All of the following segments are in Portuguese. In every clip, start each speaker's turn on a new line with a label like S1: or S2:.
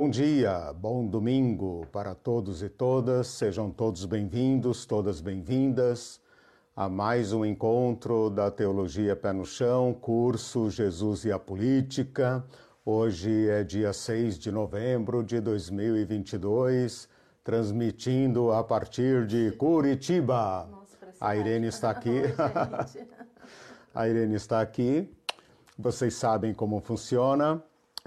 S1: Bom dia, bom domingo para todos e todas. Sejam todos bem-vindos, todas bem-vindas a mais um encontro da Teologia Pé no Chão, curso Jesus e a Política. Hoje é dia 6 de novembro de 2022, transmitindo a partir de Curitiba. Nossa, a Irene está aqui. a Irene está aqui. Vocês sabem como funciona.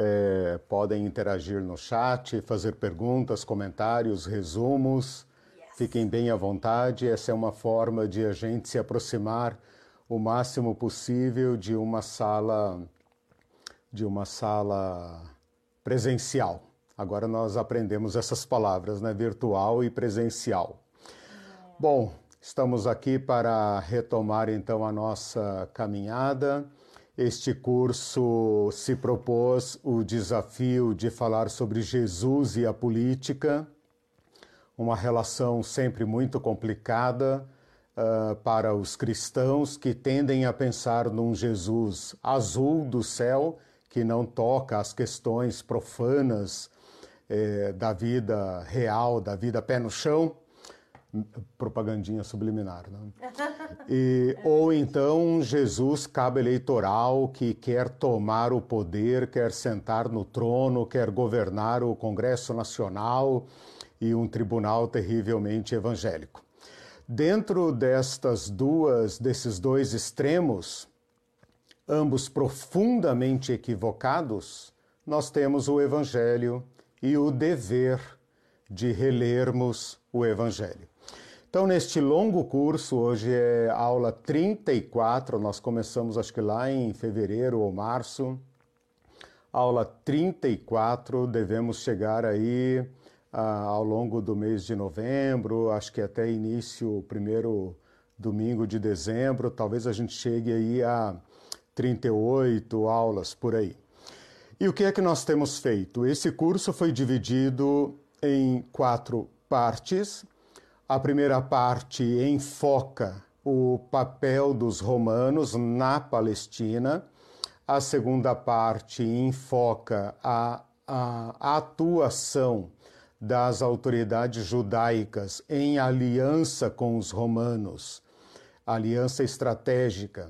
S1: É, podem interagir no chat, fazer perguntas, comentários, resumos. Yes. Fiquem bem à vontade. Essa é uma forma de a gente se aproximar o máximo possível de uma sala de uma sala presencial. Agora nós aprendemos essas palavras, né? Virtual e presencial. Bom, estamos aqui para retomar então a nossa caminhada. Este curso se propôs o desafio de falar sobre Jesus e a política, uma relação sempre muito complicada uh, para os cristãos que tendem a pensar num Jesus azul do céu que não toca as questões profanas eh, da vida real, da vida pé no chão, propagandinha subliminar, né? E, ou então Jesus cabo eleitoral que quer tomar o poder, quer sentar no trono, quer governar o Congresso Nacional e um tribunal terrivelmente evangélico. Dentro destas duas, desses dois extremos, ambos profundamente equivocados, nós temos o Evangelho e o dever de relermos o Evangelho. Então, neste longo curso, hoje é aula 34, nós começamos acho que lá em fevereiro ou março. Aula 34, devemos chegar aí ah, ao longo do mês de novembro, acho que até início, primeiro domingo de dezembro, talvez a gente chegue aí a 38 aulas por aí. E o que é que nós temos feito? Esse curso foi dividido em quatro partes. A primeira parte enfoca o papel dos romanos na Palestina. A segunda parte enfoca a, a atuação das autoridades judaicas em aliança com os romanos, aliança estratégica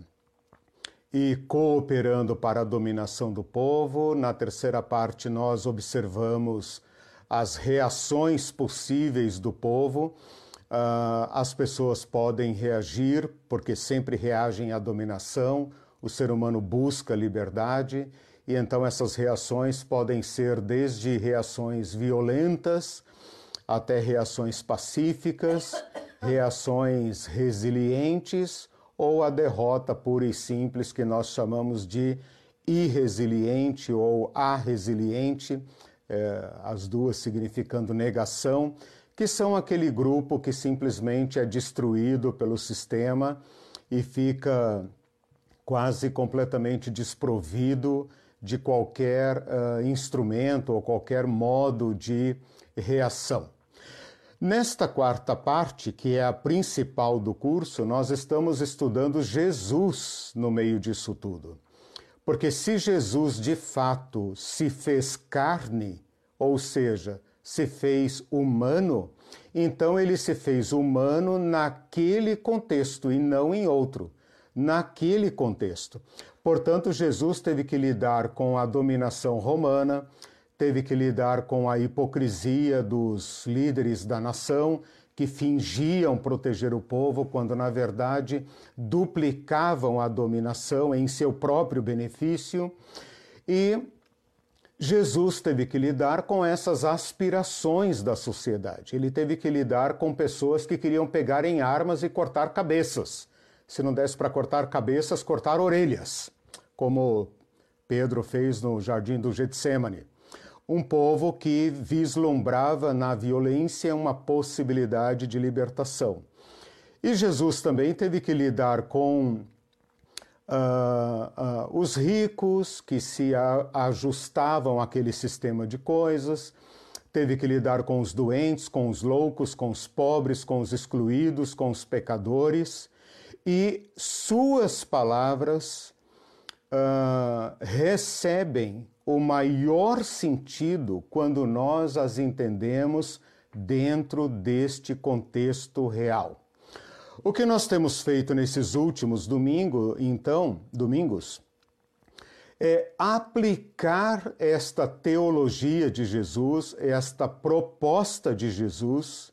S1: e cooperando para a dominação do povo. Na terceira parte, nós observamos as reações possíveis do povo. Uh, as pessoas podem reagir, porque sempre reagem à dominação, o ser humano busca liberdade, e então essas reações podem ser desde reações violentas até reações pacíficas, reações resilientes ou a derrota pura e simples que nós chamamos de irresiliente ou arresiliente, é, as duas significando negação, que são aquele grupo que simplesmente é destruído pelo sistema e fica quase completamente desprovido de qualquer uh, instrumento ou qualquer modo de reação. Nesta quarta parte, que é a principal do curso, nós estamos estudando Jesus no meio disso tudo. Porque se Jesus de fato se fez carne, ou seja, se fez humano, então ele se fez humano naquele contexto e não em outro. Naquele contexto. Portanto, Jesus teve que lidar com a dominação romana, teve que lidar com a hipocrisia dos líderes da nação que fingiam proteger o povo quando na verdade duplicavam a dominação em seu próprio benefício e Jesus teve que lidar com essas aspirações da sociedade. Ele teve que lidar com pessoas que queriam pegar em armas e cortar cabeças. Se não desse para cortar cabeças, cortar orelhas, como Pedro fez no jardim do Getsemane um povo que vislumbrava na violência uma possibilidade de libertação. E Jesus também teve que lidar com uh, os ricos que se a, ajustavam àquele sistema de coisas, teve que lidar com os doentes, com os loucos, com os pobres, com os excluídos, com os pecadores, e suas palavras uh, recebem o maior sentido quando nós as entendemos dentro deste contexto real. O que nós temos feito nesses últimos domingos, então, domingos, é aplicar esta teologia de Jesus, esta proposta de Jesus,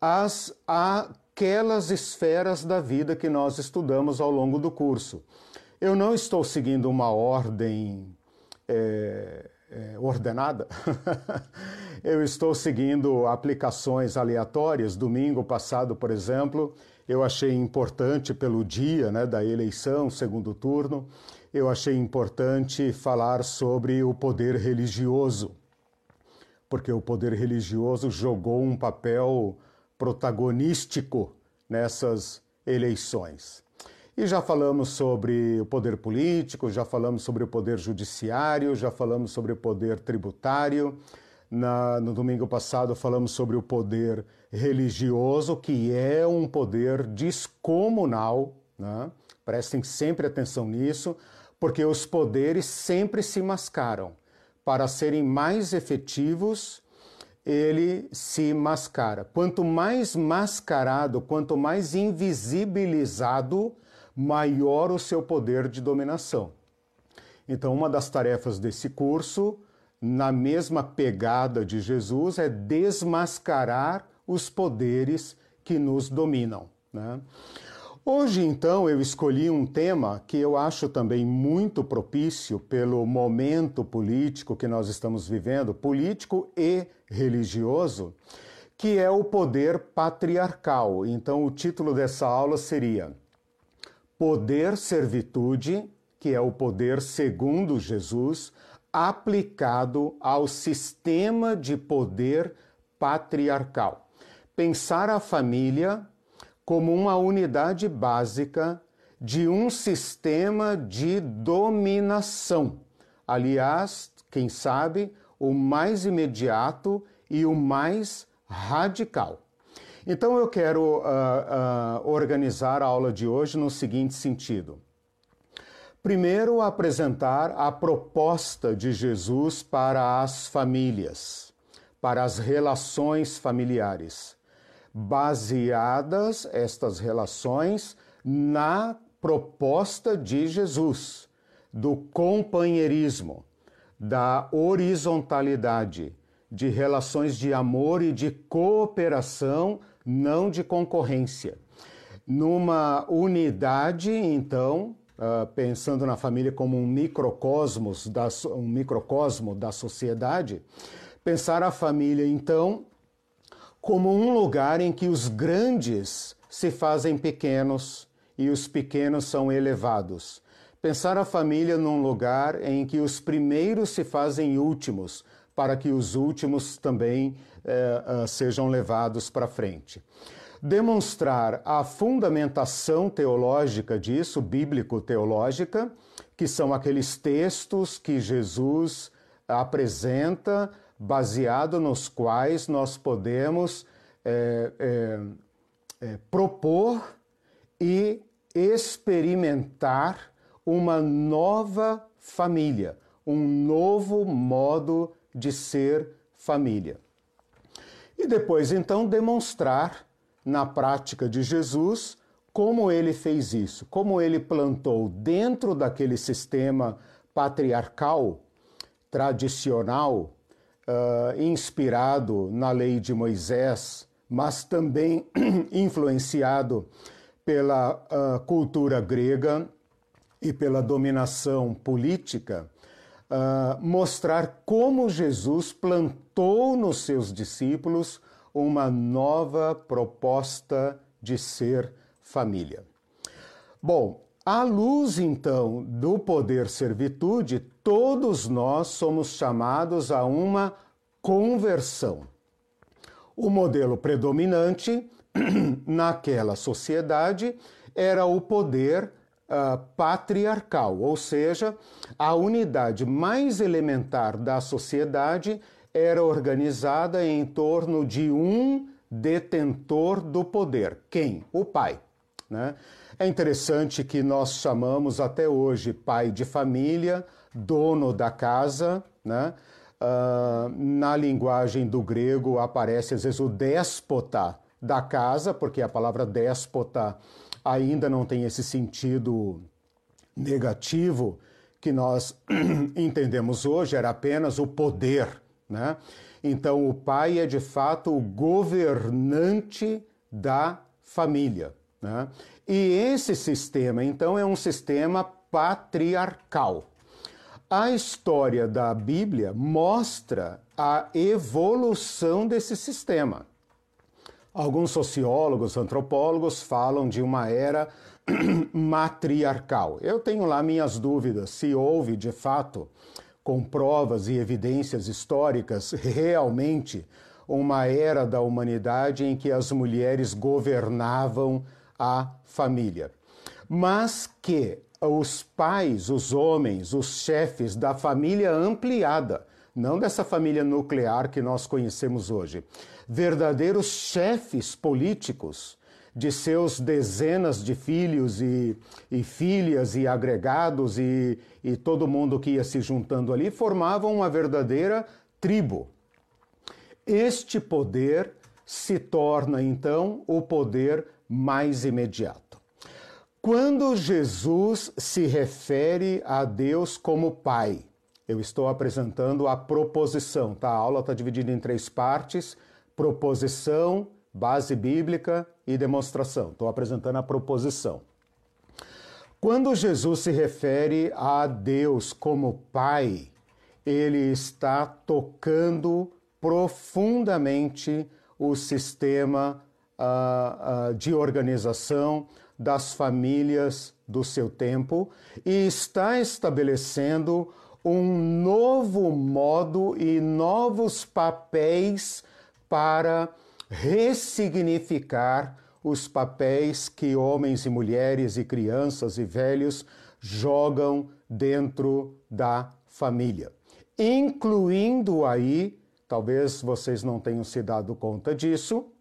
S1: às, àquelas esferas da vida que nós estudamos ao longo do curso. Eu não estou seguindo uma ordem é, é, ordenada. eu estou seguindo aplicações aleatórias. Domingo passado, por exemplo, eu achei importante pelo dia né, da eleição, segundo turno, eu achei importante falar sobre o poder religioso, porque o poder religioso jogou um papel protagonístico nessas eleições. E já falamos sobre o poder político, já falamos sobre o poder judiciário, já falamos sobre o poder tributário. Na, no domingo passado falamos sobre o poder religioso, que é um poder descomunal. Né? Prestem sempre atenção nisso, porque os poderes sempre se mascaram. Para serem mais efetivos, ele se mascara. Quanto mais mascarado, quanto mais invisibilizado, maior o seu poder de dominação. Então, uma das tarefas desse curso, na mesma pegada de Jesus, é desmascarar os poderes que nos dominam. Né? Hoje, então, eu escolhi um tema que eu acho também muito propício pelo momento político que nós estamos vivendo, político e religioso, que é o poder patriarcal. Então, o título dessa aula seria Poder Servitude, que é o poder segundo Jesus, aplicado ao sistema de poder patriarcal. Pensar a família como uma unidade básica de um sistema de dominação. Aliás, quem sabe, o mais imediato e o mais radical. Então eu quero uh, uh, organizar a aula de hoje no seguinte sentido. Primeiro, apresentar a proposta de Jesus para as famílias, para as relações familiares baseadas estas relações na proposta de Jesus, do companheirismo, da horizontalidade, de relações de amor e de cooperação, não de concorrência. Numa unidade, então, uh, pensando na família como um microcosmos, da, um microcosmo da sociedade, pensar a família, então, como um lugar em que os grandes se fazem pequenos e os pequenos são elevados. Pensar a família num lugar em que os primeiros se fazem últimos, para que os últimos também eh, uh, sejam levados para frente. Demonstrar a fundamentação teológica disso, bíblico-teológica, que são aqueles textos que Jesus apresenta baseado nos quais nós podemos é, é, é, propor e experimentar uma nova família, um novo modo de ser família. E depois, então, demonstrar na prática de Jesus como ele fez isso, como ele plantou dentro daquele sistema patriarcal, tradicional, uh, inspirado na lei de Moisés, mas também influenciado pela uh, cultura grega e pela dominação política, uh, mostrar como Jesus plantou nos seus discípulos uma nova proposta de ser família. Bom, à luz então do poder servitude, todos nós somos chamados a uma conversão. O modelo predominante naquela sociedade era o poder uh, patriarcal, ou seja, a unidade mais elementar da sociedade era organizada em torno de um detentor do poder. Quem? O pai. Né? É interessante que nós chamamos até hoje pai de família, dono da casa, né? Uh, na linguagem do grego aparece às vezes o déspota da casa, porque a palavra déspota ainda não tem esse sentido negativo que nós entendemos hoje, era apenas o poder. Né? Então, o pai é de fato o governante da família. Né? E esse sistema, então, é um sistema patriarcal. A história da Bíblia mostra a evolução desse sistema. Alguns sociólogos, antropólogos falam de uma era matriarcal. Eu tenho lá minhas dúvidas se houve, de fato, com provas e evidências históricas, realmente uma era da humanidade em que as mulheres governavam a família. Mas que os pais, os homens, os chefes da família ampliada, não dessa família nuclear que nós conhecemos hoje, verdadeiros chefes políticos de seus dezenas de filhos e, e filhas e agregados e, e todo mundo que ia se juntando ali, formavam uma verdadeira tribo. Este poder se torna então o poder mais imediato. Quando Jesus se refere a Deus como Pai, eu estou apresentando a proposição, tá? A aula está dividida em três partes: proposição, base bíblica e demonstração. Estou apresentando a proposição. Quando Jesus se refere a Deus como Pai, ele está tocando profundamente o sistema uh, de organização das famílias do seu tempo e está estabelecendo um novo modo e novos papéis para ressignificar os papéis que homens e mulheres e crianças e velhos jogam dentro da família, incluindo aí, talvez vocês não tenham se dado conta disso,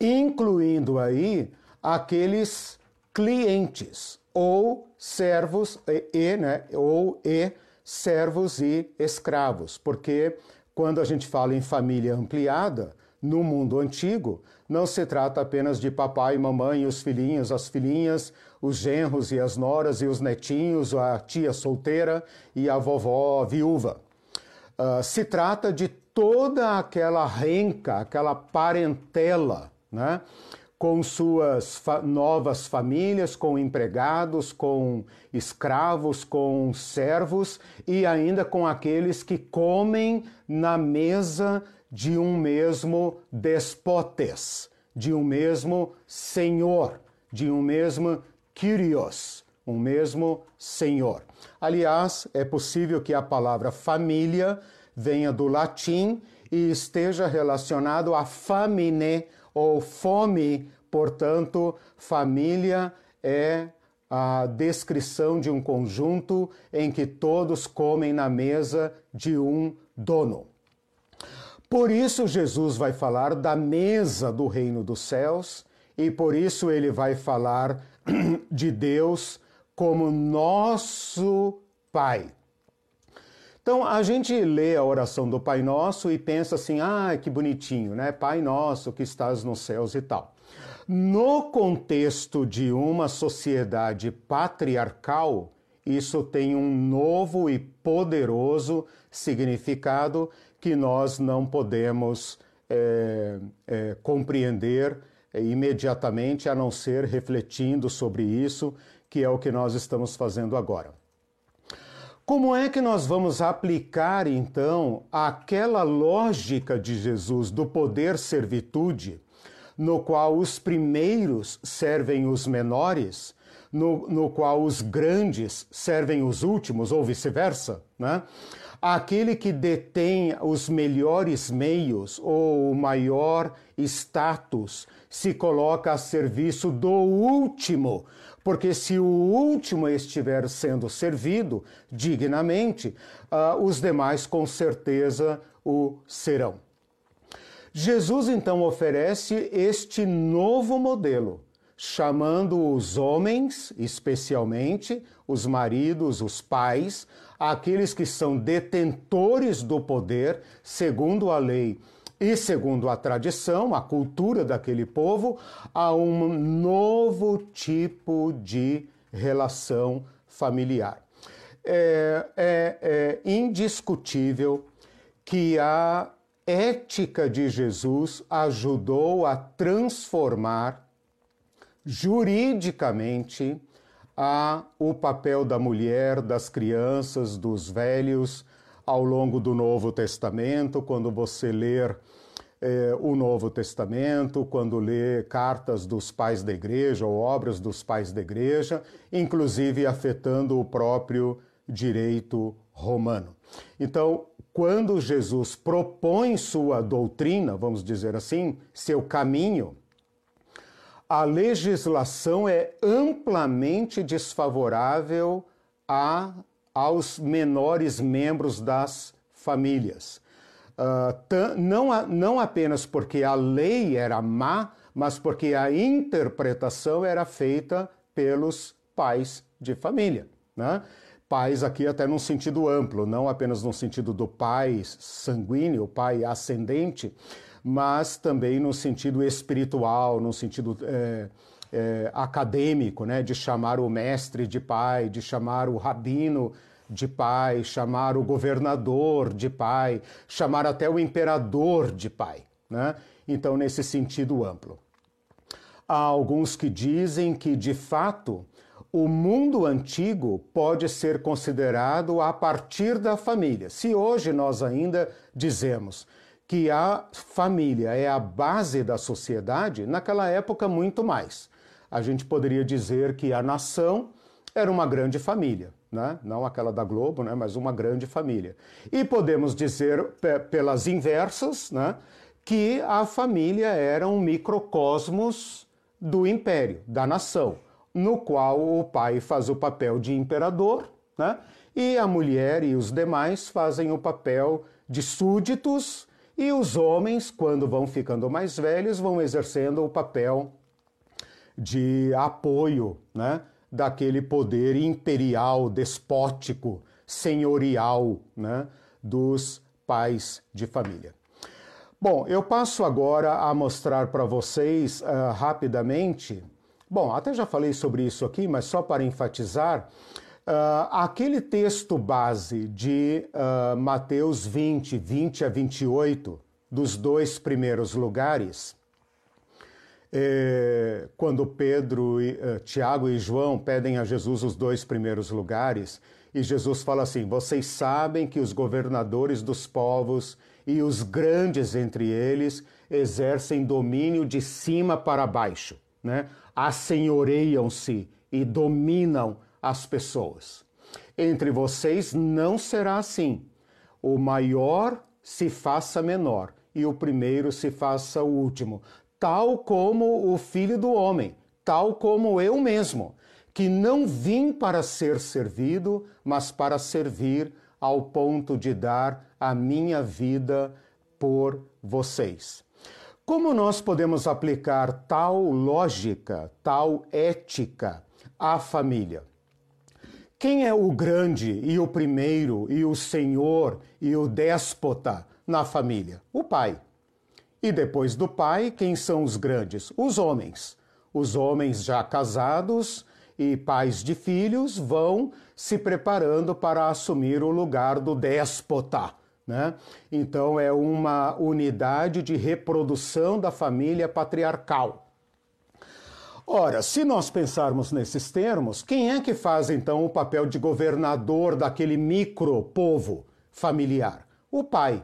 S1: incluindo aí aqueles clientes ou servos e, e né, ou e servos e escravos, porque quando a gente fala em família ampliada, no mundo antigo, não se trata apenas de papai, mamãe, os filhinhos, as filhinhas, os genros e as noras e os netinhos, a tia solteira e a vovó viúva. Uh, se trata de toda aquela renca, aquela parentela, né? com suas fa novas famílias, com empregados, com escravos, com servos e ainda com aqueles que comem na mesa de um mesmo despotes, de um mesmo senhor, de um mesmo Kyrios, um mesmo senhor. Aliás, é possível que a palavra família venha do latim e esteja relacionado a famine ou fome, portanto, família é a descrição de um conjunto em que todos comem na mesa de um dono. Por isso, Jesus vai falar da mesa do reino dos céus e por isso ele vai falar de Deus como nosso Pai. Então a gente lê a oração do Pai Nosso e pensa assim: ah, que bonitinho, né? Pai Nosso que estás nos céus e tal. No contexto de uma sociedade patriarcal, isso tem um novo e poderoso significado que nós não podemos é, é, compreender é, imediatamente, a não ser refletindo sobre isso, que é o que nós estamos fazendo agora. Como é que nós vamos aplicar então aquela lógica de Jesus do poder servitude, no qual os primeiros servem os menores, no, no qual os grandes servem os últimos, ou vice-versa, né? aquele que detém os melhores meios ou o maior status se coloca a serviço do último, porque se o último estiver sendo servido dignamente, uh, os demais com certeza o serão. Jesus então oferece este novo modelo chamando os homens, especialmente os maridos, os pais, aqueles que são detentores do poder, segundo a lei e segundo a tradição, a cultura daquele povo, a um novo tipo de relação familiar. É, é, é indiscutível que a ética de Jesus ajudou a transformar juridicamente a, o papel da mulher, das crianças, dos velhos ao longo do Novo Testamento, quando você ler eh, o Novo Testamento, quando lê cartas dos pais da igreja ou obras dos pais da igreja, inclusive afetando o próprio direito romano. Então, quando Jesus propõe sua doutrina, vamos dizer assim, seu caminho, a legislação é amplamente desfavorável a, aos menores membros das famílias. Uh, não, não apenas porque a lei era má, mas porque a interpretação era feita pelos pais de família. Né? pais aqui até num sentido amplo, não apenas no sentido do pai sanguíneo, pai ascendente, mas também no sentido espiritual, no sentido é, é, acadêmico, né, de chamar o mestre de pai, de chamar o rabino de pai, chamar o governador de pai, chamar até o imperador de pai, né? Então nesse sentido amplo. Há alguns que dizem que de fato o mundo antigo pode ser considerado a partir da família. Se hoje nós ainda dizemos que a família é a base da sociedade, naquela época muito mais. A gente poderia dizer que a nação era uma grande família, né? não aquela da Globo, né? mas uma grande família. E podemos dizer, pelas inversas, né? que a família era um microcosmos do império, da nação no qual o pai faz o papel de imperador, né? e a mulher e os demais fazem o papel de súditos, e os homens, quando vão ficando mais velhos, vão exercendo o papel de apoio né? daquele poder imperial, despótico, senhorial né? dos pais de família. Bom, eu passo agora a mostrar para vocês uh, rapidamente Bom, até já falei sobre isso aqui, mas só para enfatizar, uh, aquele texto base de uh, Mateus 20, 20 a 28, dos dois primeiros lugares, eh, quando Pedro, uh, Tiago e João pedem a Jesus os dois primeiros lugares, e Jesus fala assim: Vocês sabem que os governadores dos povos e os grandes entre eles exercem domínio de cima para baixo né, assenhoreiam-se e dominam as pessoas. Entre vocês não será assim. O maior se faça menor e o primeiro se faça o último, tal como o filho do homem, tal como eu mesmo, que não vim para ser servido, mas para servir ao ponto de dar a minha vida por vocês. Como nós podemos aplicar tal lógica, tal ética à família? Quem é o grande e o primeiro e o senhor e o déspota na família? O pai. E depois do pai, quem são os grandes? Os homens. Os homens já casados e pais de filhos vão se preparando para assumir o lugar do déspota né? Então, é uma unidade de reprodução da família patriarcal. Ora, se nós pensarmos nesses termos, quem é que faz então o papel de governador daquele micro-povo familiar? O pai.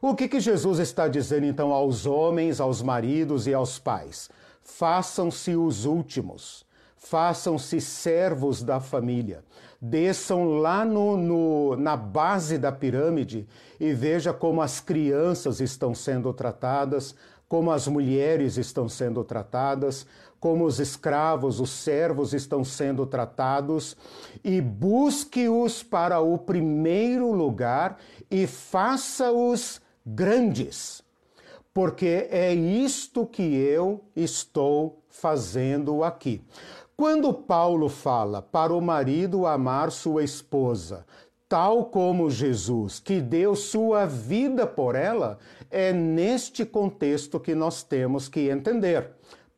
S1: O que, que Jesus está dizendo então aos homens, aos maridos e aos pais? Façam-se os últimos, façam-se servos da família desçam lá no, no, na base da pirâmide e veja como as crianças estão sendo tratadas, como as mulheres estão sendo tratadas, como os escravos, os servos estão sendo tratados, e busque-os para o primeiro lugar e faça-os grandes. porque é isto que eu estou fazendo aqui. Quando Paulo fala para o marido amar sua esposa, tal como Jesus, que deu sua vida por ela, é neste contexto que nós temos que entender.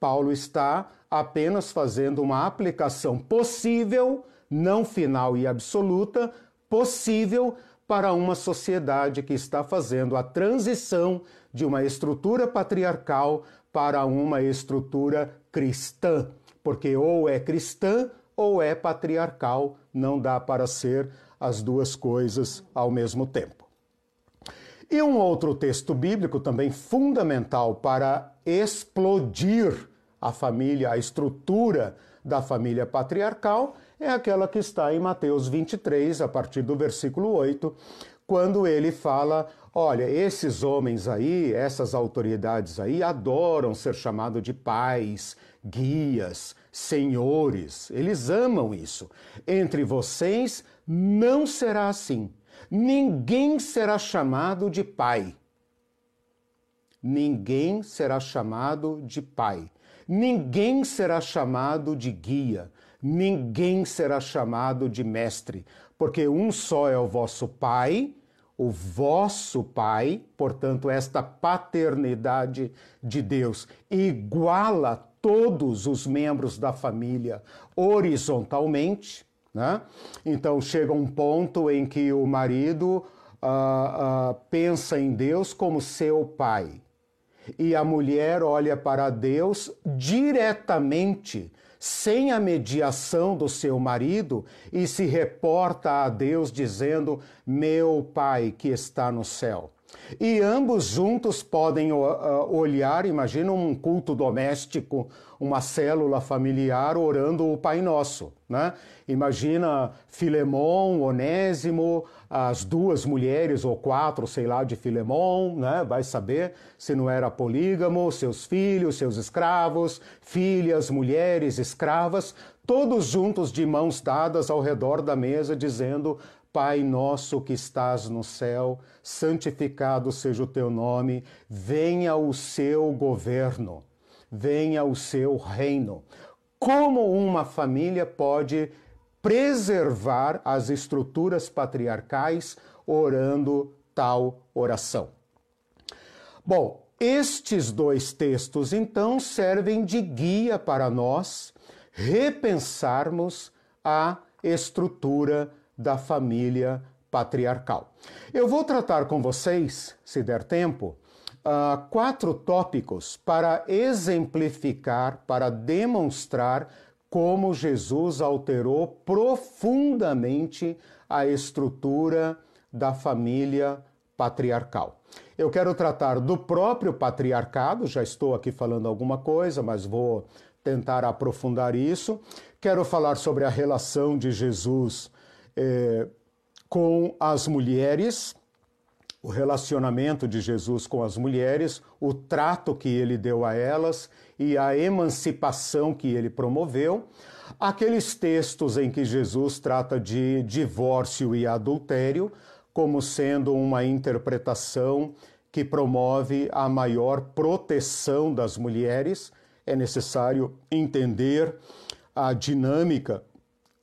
S1: Paulo está apenas fazendo uma aplicação possível, não final e absoluta, possível para uma sociedade que está fazendo a transição de uma estrutura patriarcal para uma estrutura cristã, porque ou é cristã ou é patriarcal, não dá para ser as duas coisas ao mesmo tempo. E um outro texto bíblico também fundamental para explodir a família, a estrutura da família patriarcal, é aquela que está em Mateus 23, a partir do versículo 8, quando ele fala: olha, esses homens aí, essas autoridades aí, adoram ser chamados de pais, guias, senhores. Eles amam isso. Entre vocês não será assim. Ninguém será chamado de pai. Ninguém será chamado de pai. Ninguém será chamado de guia, ninguém será chamado de mestre, porque um só é o vosso Pai, o vosso Pai, portanto, esta paternidade de Deus iguala todos os membros da família horizontalmente. Né? Então chega um ponto em que o marido uh, uh, pensa em Deus como seu pai e a mulher olha para Deus diretamente, sem a mediação do seu marido, e se reporta a Deus dizendo: Meu Pai que está no céu. E ambos juntos podem uh, olhar, imagina um culto doméstico, uma célula familiar orando o Pai Nosso. Né? Imagina Filemão, Onésimo, as duas mulheres ou quatro, sei lá, de Filemão, né? vai saber se não era polígamo, seus filhos, seus escravos, filhas, mulheres, escravas, todos juntos de mãos dadas ao redor da mesa, dizendo: Pai nosso que estás no céu, santificado seja o teu nome, venha o seu governo, venha o seu reino. Como uma família pode preservar as estruturas patriarcais orando tal oração? Bom, estes dois textos então servem de guia para nós repensarmos a estrutura da família patriarcal. Eu vou tratar com vocês, se der tempo, uh, quatro tópicos para exemplificar, para demonstrar como Jesus alterou profundamente a estrutura da família patriarcal. Eu quero tratar do próprio patriarcado, já estou aqui falando alguma coisa, mas vou tentar aprofundar isso. Quero falar sobre a relação de Jesus é, com as mulheres, o relacionamento de Jesus com as mulheres, o trato que ele deu a elas e a emancipação que ele promoveu. Aqueles textos em que Jesus trata de divórcio e adultério como sendo uma interpretação que promove a maior proteção das mulheres. É necessário entender a dinâmica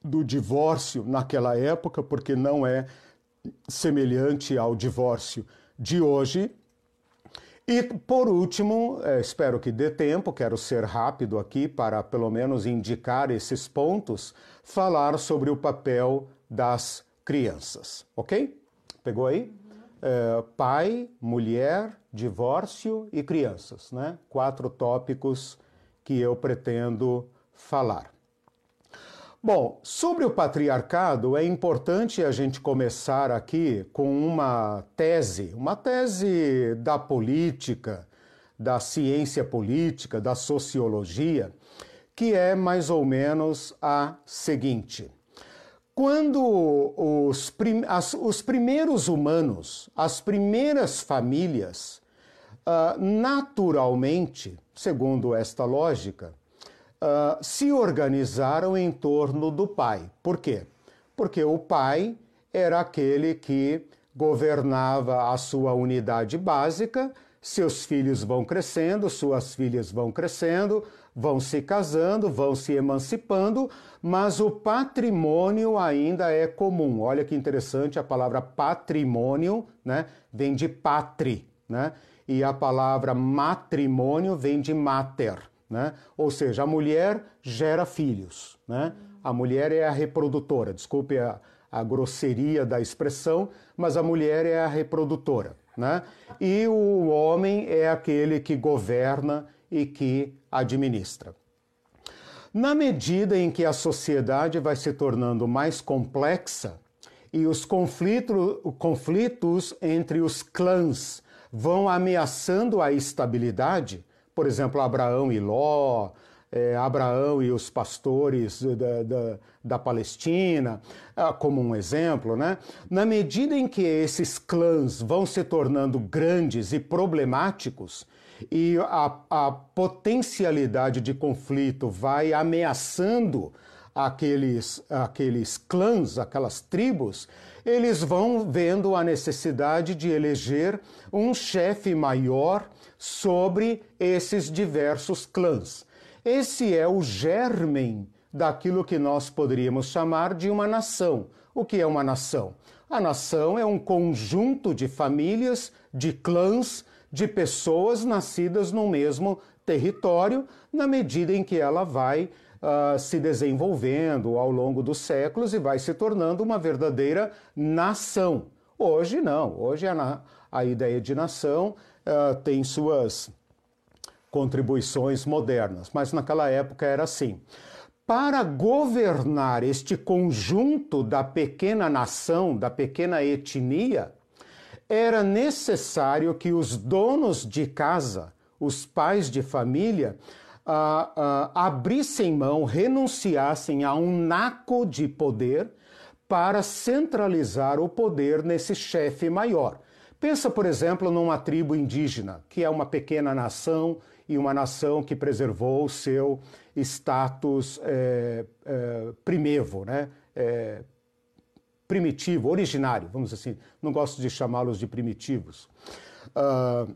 S1: do divórcio naquela época, porque não é semelhante ao divórcio de hoje. E por último, é, espero que dê tempo, quero ser rápido aqui para pelo menos indicar esses pontos, falar sobre o papel das crianças, ok? Pegou aí? É, pai, mulher, divórcio e crianças, né? Quatro tópicos que eu pretendo falar. Bom, sobre o patriarcado, é importante a gente começar aqui com uma tese, uma tese da política, da ciência política, da sociologia, que é mais ou menos a seguinte. Quando os, prim as, os primeiros humanos, as primeiras famílias, uh, naturalmente, segundo esta lógica, uh, se organizaram em torno do pai. Por quê? Porque o pai era aquele que governava a sua unidade básica, seus filhos vão crescendo, suas filhas vão crescendo, vão se casando, vão se emancipando, mas o patrimônio ainda é comum. Olha que interessante, a palavra patrimônio né, vem de patri, né? e a palavra matrimônio vem de mater. Né? Ou seja, a mulher gera filhos. Né? A mulher é a reprodutora, desculpe a, a grosseria da expressão, mas a mulher é a reprodutora. Né? E o homem é aquele que governa e que administra. Na medida em que a sociedade vai se tornando mais complexa e os conflitos, conflitos entre os clãs vão ameaçando a estabilidade, por exemplo, Abraão e Ló, é, Abraão e os pastores da, da, da, Palestina, ah, como um exemplo, né? Na medida em que esses clãs vão se tornando grandes e problemáticos, e a, a potencialidade de conflito vai ameaçando aqueles, aqueles clãs, aquelas tribos, eles vão vendo a necessidade de eleger um chefe maior sobre esses diversos clãs. Esse é o germen daquilo que nós poderíamos chamar de uma nação. O que é uma nação? A nação é um conjunto de famílias, de clãs, de pessoas nascidas no mesmo território, na medida em que ela vai uh, se desenvolvendo ao longo dos séculos e vai se tornando uma verdadeira nação. Hoje não, hoje a, a ideia de nação uh, tem suas contribuições modernas, mas naquela época era assim. Para governar este conjunto da pequena nação, da pequena etnia, era necessário que os donos de casa, os pais de família, uh, uh, abrissem mão, renunciassem a um naco de poder para centralizar o poder nesse chefe maior. Pensa, por exemplo, numa tribo indígena, que é uma pequena nação e uma nação que preservou o seu status é, é, primevo, né? É, primitivo, originário, vamos assim. Não gosto de chamá-los de primitivos. Uh,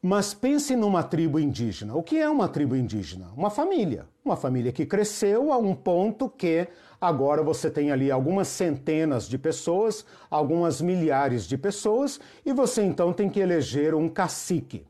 S1: mas pense numa tribo indígena. O que é uma tribo indígena? Uma família. Uma família que cresceu a um ponto que agora você tem ali algumas centenas de pessoas, algumas milhares de pessoas, e você então tem que eleger um cacique.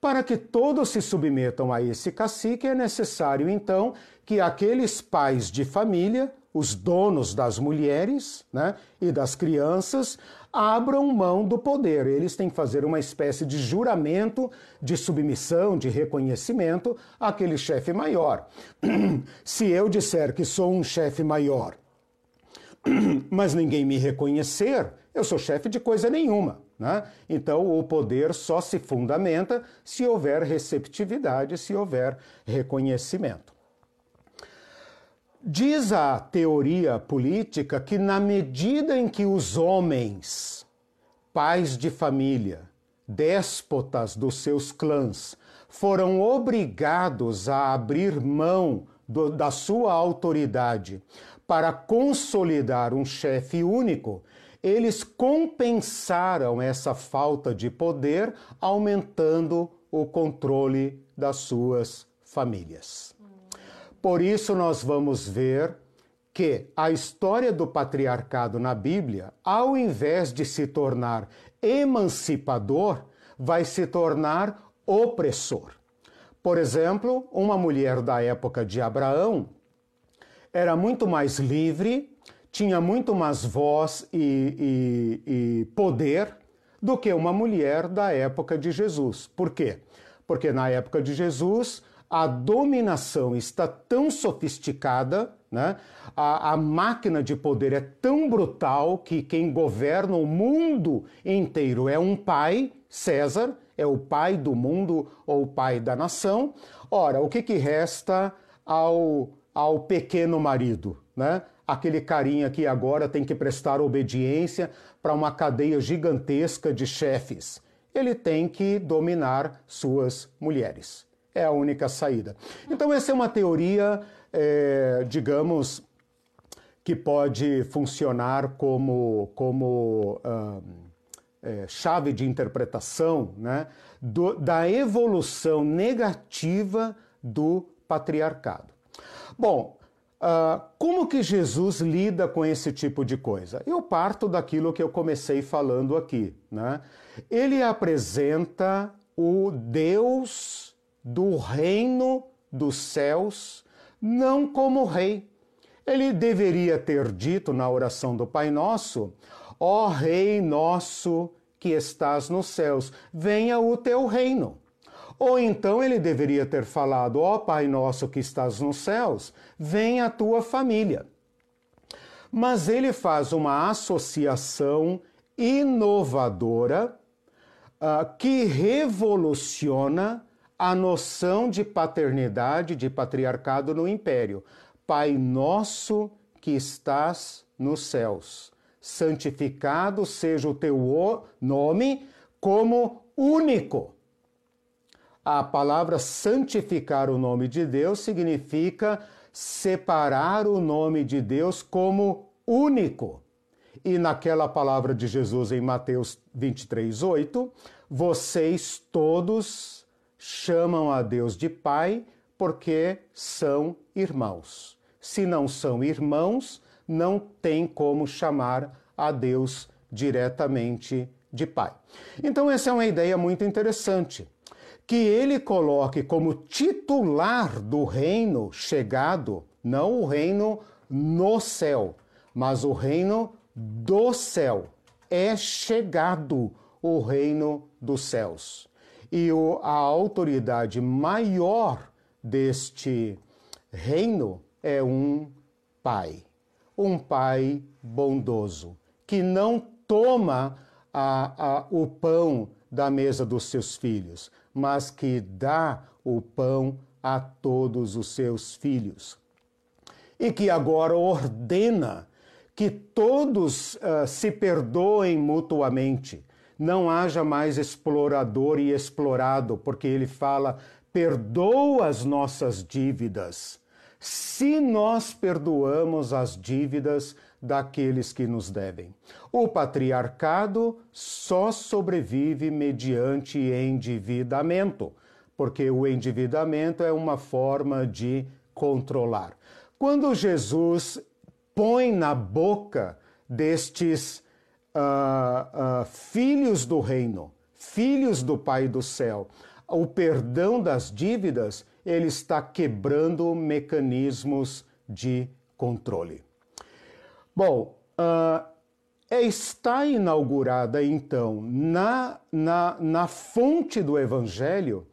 S1: Para que todos se submetam a esse cacique, é necessário então que aqueles pais de família, os donos das mulheres né, e das crianças, abram mão do poder. Eles têm que fazer uma espécie de juramento de submissão, de reconhecimento àquele chefe maior. Se eu disser que sou um chefe maior, mas ninguém me reconhecer, eu sou chefe de coisa nenhuma. Né? Então, o poder só se fundamenta se houver receptividade, se houver reconhecimento. Diz a teoria política que, na medida em que os homens, pais de família, déspotas dos seus clãs, foram obrigados a abrir mão do, da sua autoridade para consolidar um chefe único, eles compensaram essa falta de poder aumentando o controle das suas famílias. Por isso, nós vamos ver que a história do patriarcado na Bíblia, ao invés de se tornar emancipador, vai se tornar opressor. Por exemplo, uma mulher da época de Abraão era muito mais livre tinha muito mais voz e, e, e poder do que uma mulher da época de Jesus. Por quê? Porque na época de Jesus a dominação está tão sofisticada, né? a, a máquina de poder é tão brutal que quem governa o mundo inteiro é um pai, César, é o pai do mundo ou o pai da nação. Ora, o que, que resta ao, ao pequeno marido? Né? aquele carinha que agora tem que prestar obediência para uma cadeia gigantesca de chefes. Ele tem que dominar suas mulheres. É a única saída. Então, essa é uma teoria, é, digamos, que pode funcionar como, como é, chave de interpretação né, do, da evolução negativa do patriarcado. Bom, uh, como que Jesus lida com esse tipo de coisa? Eu parto daquilo que eu comecei falando aqui. Né? Ele apresenta o Deus do reino dos céus não como rei. Ele deveria ter dito na oração do Pai Nosso: Ó Rei nosso que estás nos céus, venha o teu reino. Ou então ele deveria ter falado: Ó Pai nosso que estás nos céus, venha a tua família. Mas ele faz uma associação inovadora uh, que revoluciona a noção de paternidade, de patriarcado no império. Pai nosso que estás nos céus, santificado seja o teu nome como único. A palavra santificar o nome de Deus significa separar o nome de Deus como único. E naquela palavra de Jesus em Mateus 23, 8, vocês todos chamam a Deus de Pai porque são irmãos. Se não são irmãos, não tem como chamar a Deus diretamente de Pai. Então, essa é uma ideia muito interessante. Que ele coloque como titular do reino chegado, não o reino no céu, mas o reino do céu. É chegado o reino dos céus e o, a autoridade maior deste reino é um pai, um pai bondoso, que não toma a, a, o pão da mesa dos seus filhos, mas que dá o pão a todos os seus filhos. E que agora ordena que todos uh, se perdoem mutuamente, não haja mais explorador e explorado, porque ele fala: perdoa as nossas dívidas, se nós perdoamos as dívidas daqueles que nos devem. O patriarcado só sobrevive mediante endividamento, porque o endividamento é uma forma de controlar. Quando Jesus põe na boca destes uh, uh, filhos do reino, filhos do Pai do céu, o perdão das dívidas, ele está quebrando mecanismos de controle. Bom, uh, está inaugurada então na, na, na fonte do Evangelho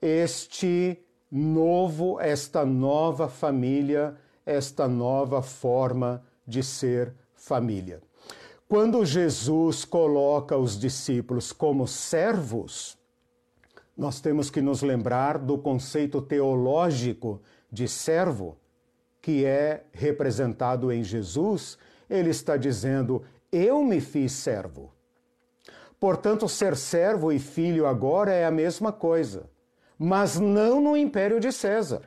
S1: este novo, esta nova família, esta nova forma de ser família. Quando Jesus coloca os discípulos como servos, nós temos que nos lembrar do conceito teológico de servo, que é representado em Jesus. Ele está dizendo: Eu me fiz servo. Portanto, ser servo e filho agora é a mesma coisa, mas não no império de César.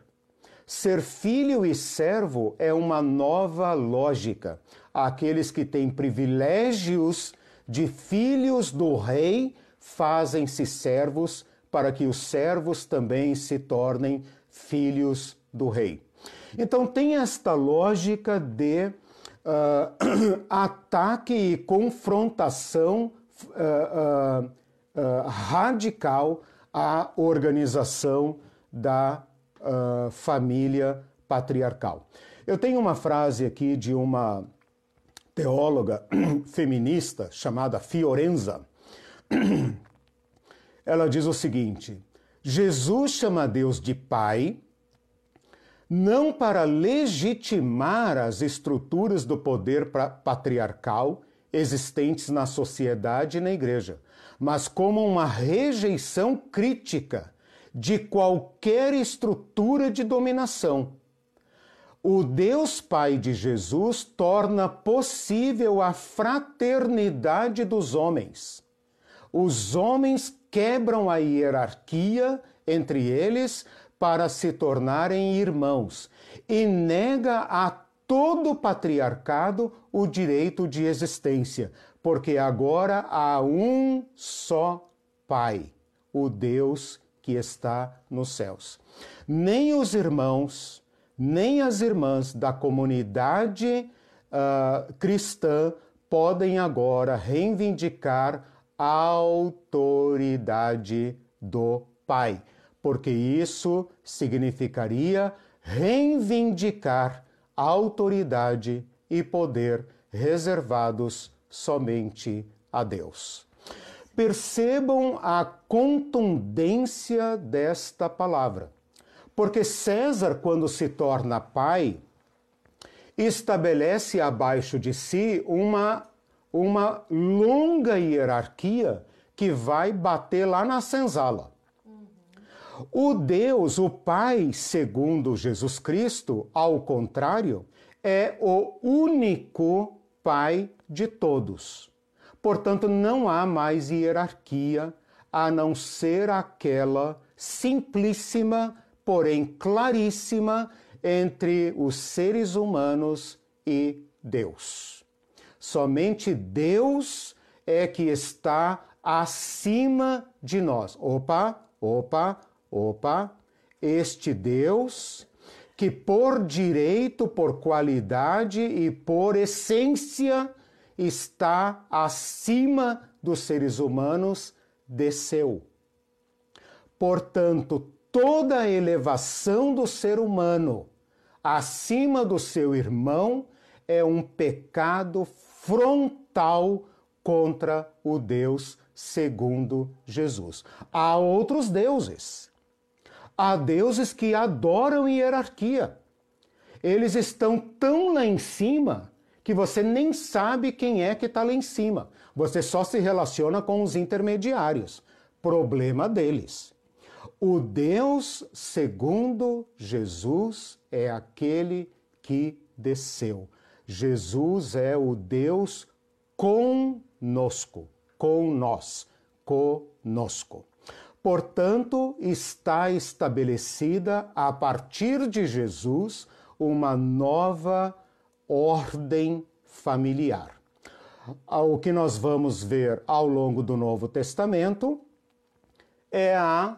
S1: Ser filho e servo é uma nova lógica. Aqueles que têm privilégios de filhos do rei fazem-se servos para que os servos também se tornem filhos do rei. Então tem esta lógica de uh, ataque e confrontação uh, uh, radical à organização da família patriarcal. Eu tenho uma frase aqui de uma teóloga feminista chamada Fiorenza. Ela diz o seguinte: Jesus chama Deus de Pai não para legitimar as estruturas do poder patriarcal existentes na sociedade e na igreja, mas como uma rejeição crítica de qualquer estrutura de dominação. O Deus Pai de Jesus torna possível a fraternidade dos homens. Os homens quebram a hierarquia entre eles para se tornarem irmãos e nega a todo patriarcado o direito de existência, porque agora há um só Pai, o Deus que está nos céus. Nem os irmãos, nem as irmãs da comunidade uh, cristã podem agora reivindicar a autoridade do Pai, porque isso significaria reivindicar autoridade e poder reservados somente a Deus. Percebam a contundência desta palavra, porque César, quando se torna pai, estabelece abaixo de si uma, uma longa hierarquia que vai bater lá na senzala. O Deus, o Pai, segundo Jesus Cristo, ao contrário, é o único Pai de todos. Portanto, não há mais hierarquia a não ser aquela simplíssima, porém claríssima, entre os seres humanos e Deus. Somente Deus é que está acima de nós. Opa, opa, opa. Este Deus que por direito, por qualidade e por essência está acima dos seres humanos, desceu. Portanto, toda a elevação do ser humano acima do seu irmão é um pecado frontal contra o Deus segundo Jesus. Há outros deuses. Há deuses que adoram hierarquia. Eles estão tão lá em cima que você nem sabe quem é que está lá em cima. Você só se relaciona com os intermediários. Problema deles. O Deus segundo Jesus é aquele que desceu. Jesus é o Deus conosco, com nós, conosco. Portanto, está estabelecida a partir de Jesus uma nova ordem familiar. O que nós vamos ver ao longo do Novo Testamento é a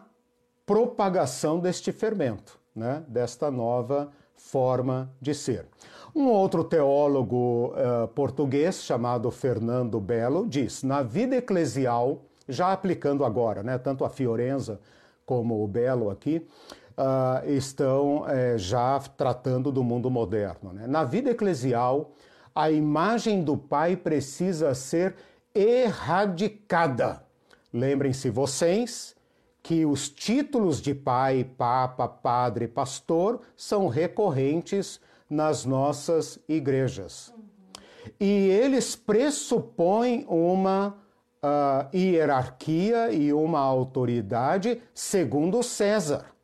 S1: propagação deste fermento, né? desta nova forma de ser. Um outro teólogo uh, português chamado Fernando Belo diz: na vida eclesial, já aplicando agora, né, tanto a Fiorenza como o Belo aqui, uh, estão uh, já tratando do mundo moderno. Né? Na vida eclesial, a imagem do Pai precisa ser erradicada. Lembrem-se vocês que os títulos de pai, papa, padre, pastor são recorrentes nas nossas igrejas. E eles pressupõem uma uh, hierarquia e uma autoridade segundo César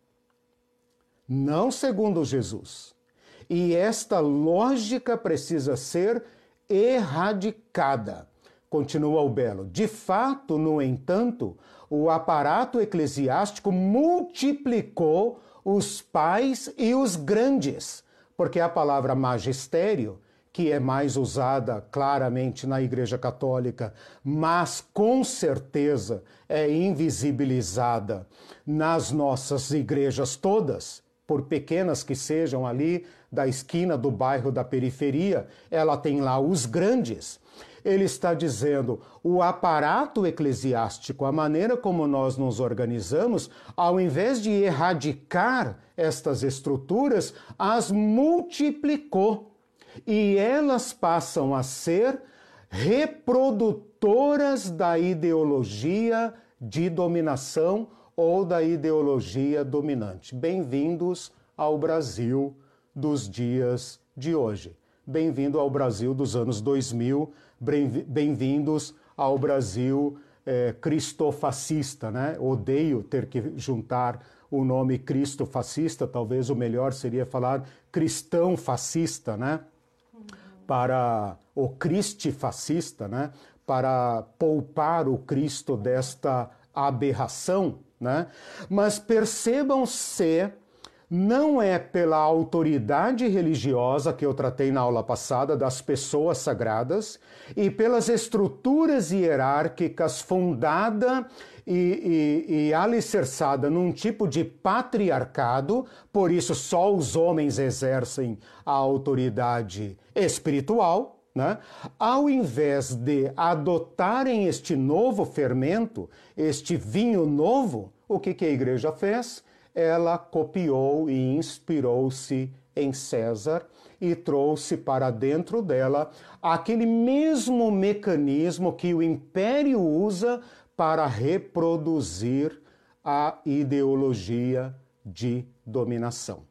S1: não segundo Jesus. E esta lógica precisa ser erradicada. Continua o Belo. De fato, no entanto, o aparato eclesiástico multiplicou os pais e os grandes, porque a palavra magistério, que é mais usada claramente na Igreja Católica, mas com certeza é invisibilizada nas nossas igrejas todas, por pequenas que sejam ali da esquina do bairro da periferia, ela tem lá os grandes. Ele está dizendo o aparato eclesiástico, a maneira como nós nos organizamos, ao invés de erradicar estas estruturas, as multiplicou. E elas passam a ser reprodutoras da ideologia de dominação ou da ideologia dominante. Bem-vindos ao Brasil dos dias de hoje. Bem-vindo ao Brasil dos anos 2000, bem-vindos ao Brasil é, cristofascista, né? Odeio ter que juntar o nome Cristo fascista, talvez o melhor seria falar cristão fascista, né? Para o Cristo fascista, né? Para poupar o Cristo desta aberração né? Mas percebam se não é pela autoridade religiosa que eu tratei na aula passada das pessoas sagradas e pelas estruturas hierárquicas fundada e, e, e alicerçada num tipo de patriarcado, por isso só os homens exercem a autoridade espiritual. Né? Ao invés de adotarem este novo fermento, este vinho novo, o que, que a igreja fez? Ela copiou e inspirou-se em César e trouxe para dentro dela aquele mesmo mecanismo que o império usa para reproduzir a ideologia de dominação,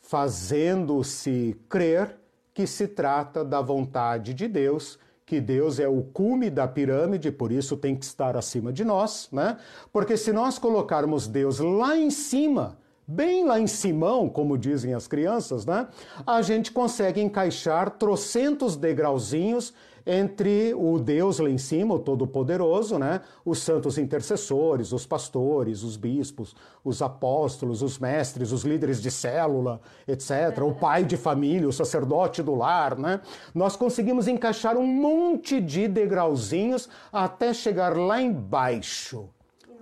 S1: fazendo-se crer que se trata da vontade de Deus que Deus é o cume da pirâmide, por isso tem que estar acima de nós, né? Porque se nós colocarmos Deus lá em cima, bem lá em Simão, como dizem as crianças, né? A gente consegue encaixar trocentos degrauzinhos entre o Deus lá em cima, o Todo-Poderoso, né? os santos intercessores, os pastores, os bispos, os apóstolos, os mestres, os líderes de célula, etc., o pai de família, o sacerdote do lar. Né? Nós conseguimos encaixar um monte de degrauzinhos até chegar lá embaixo,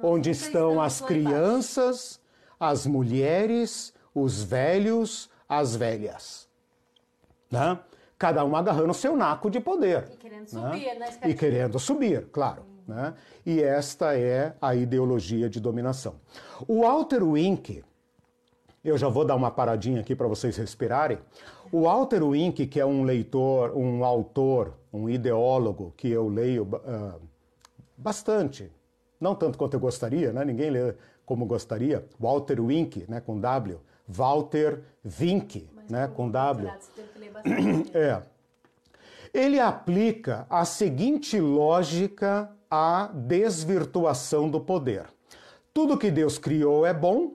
S1: onde estão as crianças, as mulheres, os velhos, as velhas. Né? Cada um agarrando o seu naco de poder.
S2: E querendo né? subir, né?
S1: E querendo subir, claro. Uhum. Né? E esta é a ideologia de dominação. O Walter Wink, eu já vou dar uma paradinha aqui para vocês respirarem. O Walter Wink, que é um leitor, um autor, um ideólogo que eu leio uh, bastante, não tanto quanto eu gostaria, né? ninguém lê como gostaria. Walter Wink, né, com W. Walter Wink, né, com W. É. Ele aplica a seguinte lógica à desvirtuação do poder. Tudo que Deus criou é bom,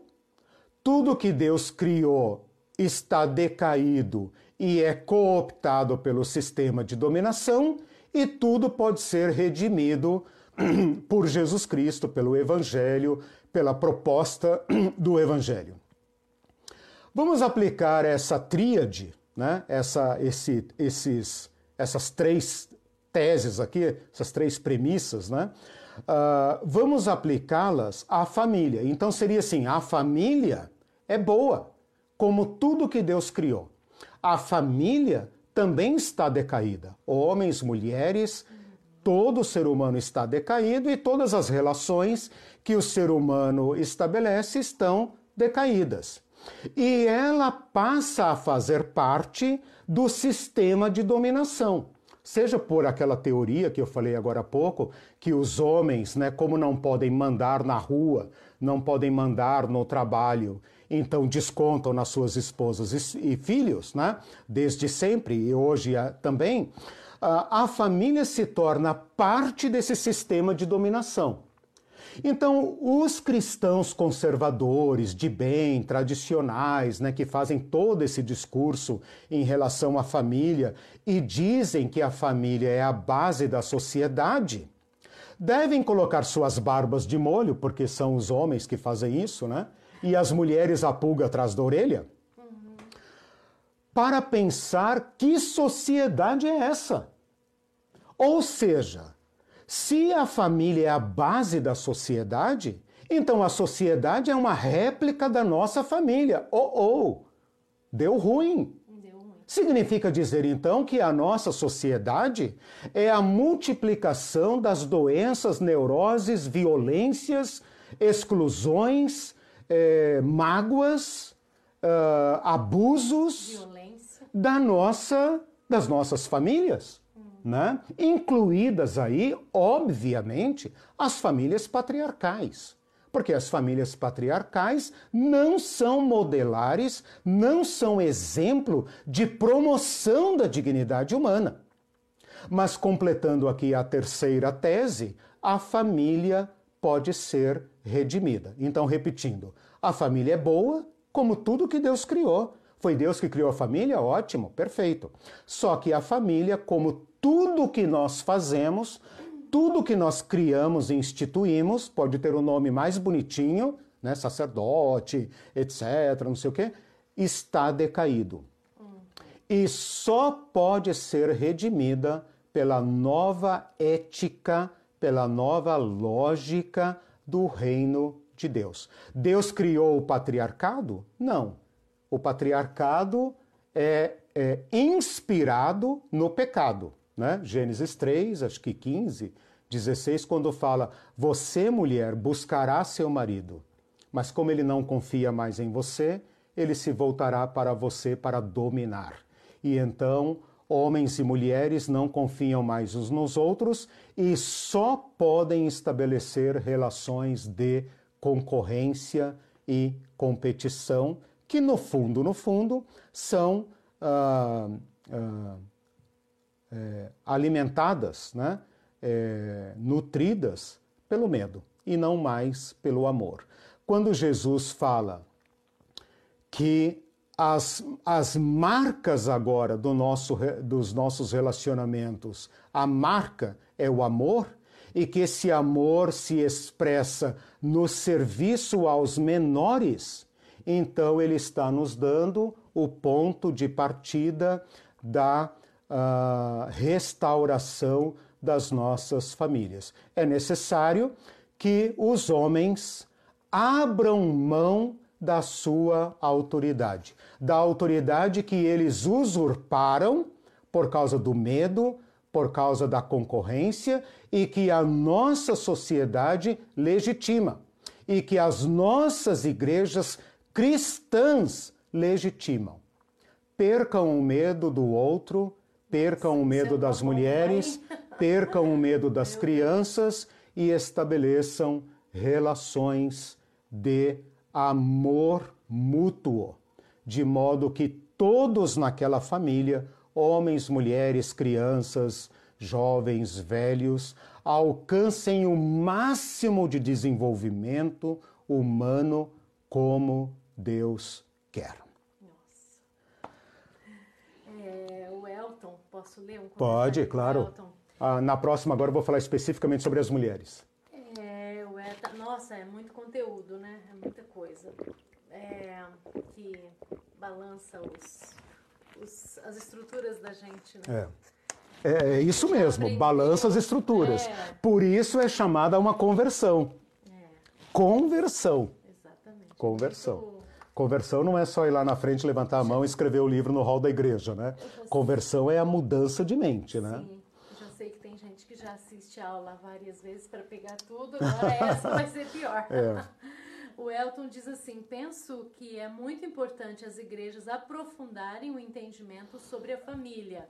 S1: tudo que Deus criou está decaído e é cooptado pelo sistema de dominação, e tudo pode ser redimido por Jesus Cristo, pelo Evangelho, pela proposta do Evangelho. Vamos aplicar essa tríade né, essa, esse, esses, essas três teses aqui, essas três premissas, né, uh, vamos aplicá-las à família. Então seria assim: a família é boa, como tudo que Deus criou. A família também está decaída. Homens, mulheres, todo ser humano está decaído e todas as relações que o ser humano estabelece estão decaídas e ela passa a fazer parte do sistema de dominação. Seja por aquela teoria que eu falei agora há pouco, que os homens, né, como não podem mandar na rua, não podem mandar no trabalho, então descontam nas suas esposas e filhos, né, desde sempre e hoje também, a família se torna parte desse sistema de dominação. Então, os cristãos conservadores, de bem, tradicionais, né, que fazem todo esse discurso em relação à família e dizem que a família é a base da sociedade, devem colocar suas barbas de molho, porque são os homens que fazem isso, né? E as mulheres a pulga atrás da orelha. Para pensar que sociedade é essa. Ou seja, se a família é a base da sociedade, então a sociedade é uma réplica da nossa família. Oh, oh, deu ruim. Deu ruim. Significa dizer então que a nossa sociedade é a multiplicação das doenças, neuroses, violências, exclusões, eh, mágoas, uh, abusos Violência. da nossa, das nossas famílias né? incluídas aí, obviamente, as famílias patriarcais. Porque as famílias patriarcais não são modelares, não são exemplo de promoção da dignidade humana. Mas completando aqui a terceira tese, a família pode ser redimida. Então, repetindo, a família é boa, como tudo que Deus criou. Foi Deus que criou a família? Ótimo, perfeito. Só que a família, como tudo que nós fazemos, tudo que nós criamos e instituímos, pode ter o um nome mais bonitinho, né, sacerdote, etc., não sei o quê, está decaído. E só pode ser redimida pela nova ética, pela nova lógica do reino de Deus. Deus criou o patriarcado? Não. O patriarcado é, é inspirado no pecado. Né? Gênesis 3, acho que 15, 16, quando fala: Você, mulher, buscará seu marido, mas como ele não confia mais em você, ele se voltará para você para dominar. E então, homens e mulheres não confiam mais uns nos outros e só podem estabelecer relações de concorrência e competição, que no fundo, no fundo, são ah, ah, é, alimentadas, né? É, nutridas pelo medo e não mais pelo amor. Quando Jesus fala que as, as marcas agora do nosso, dos nossos relacionamentos, a marca é o amor, e que esse amor se expressa no serviço aos menores, então ele está nos dando o ponto de partida da uh, restauração das nossas famílias. É necessário que os homens abram mão da sua autoridade, da autoridade que eles usurparam por causa do medo, por causa da concorrência e que a nossa sociedade legitima e que as nossas igrejas cristãs legitimam. Percam o medo do outro, percam o medo das mulheres, percam o medo das crianças e estabeleçam relações de amor mútuo, de modo que todos naquela família homens, mulheres, crianças, jovens, velhos, alcancem o máximo de desenvolvimento humano como Deus quer.
S2: Nossa. É, o Elton, posso ler um
S1: Pode, claro. Ah, na próxima agora eu vou falar especificamente sobre as mulheres.
S2: É, o Elton, nossa, é muito conteúdo, né? É muita coisa. É, que balança os os, as estruturas da gente. Né?
S1: É. é. É isso mesmo, balança as estruturas. É. Por isso é chamada uma conversão. É. Conversão.
S2: Exatamente.
S1: Conversão. Conversão não é só ir lá na frente, levantar a mão e escrever o livro no hall da igreja, né? Conversão é a mudança de mente, né?
S2: Sim. Já sei que tem gente que já assiste a aula várias vezes para pegar tudo, agora essa vai ser pior. É. O Elton diz assim: penso que é muito importante as igrejas aprofundarem o entendimento sobre a família.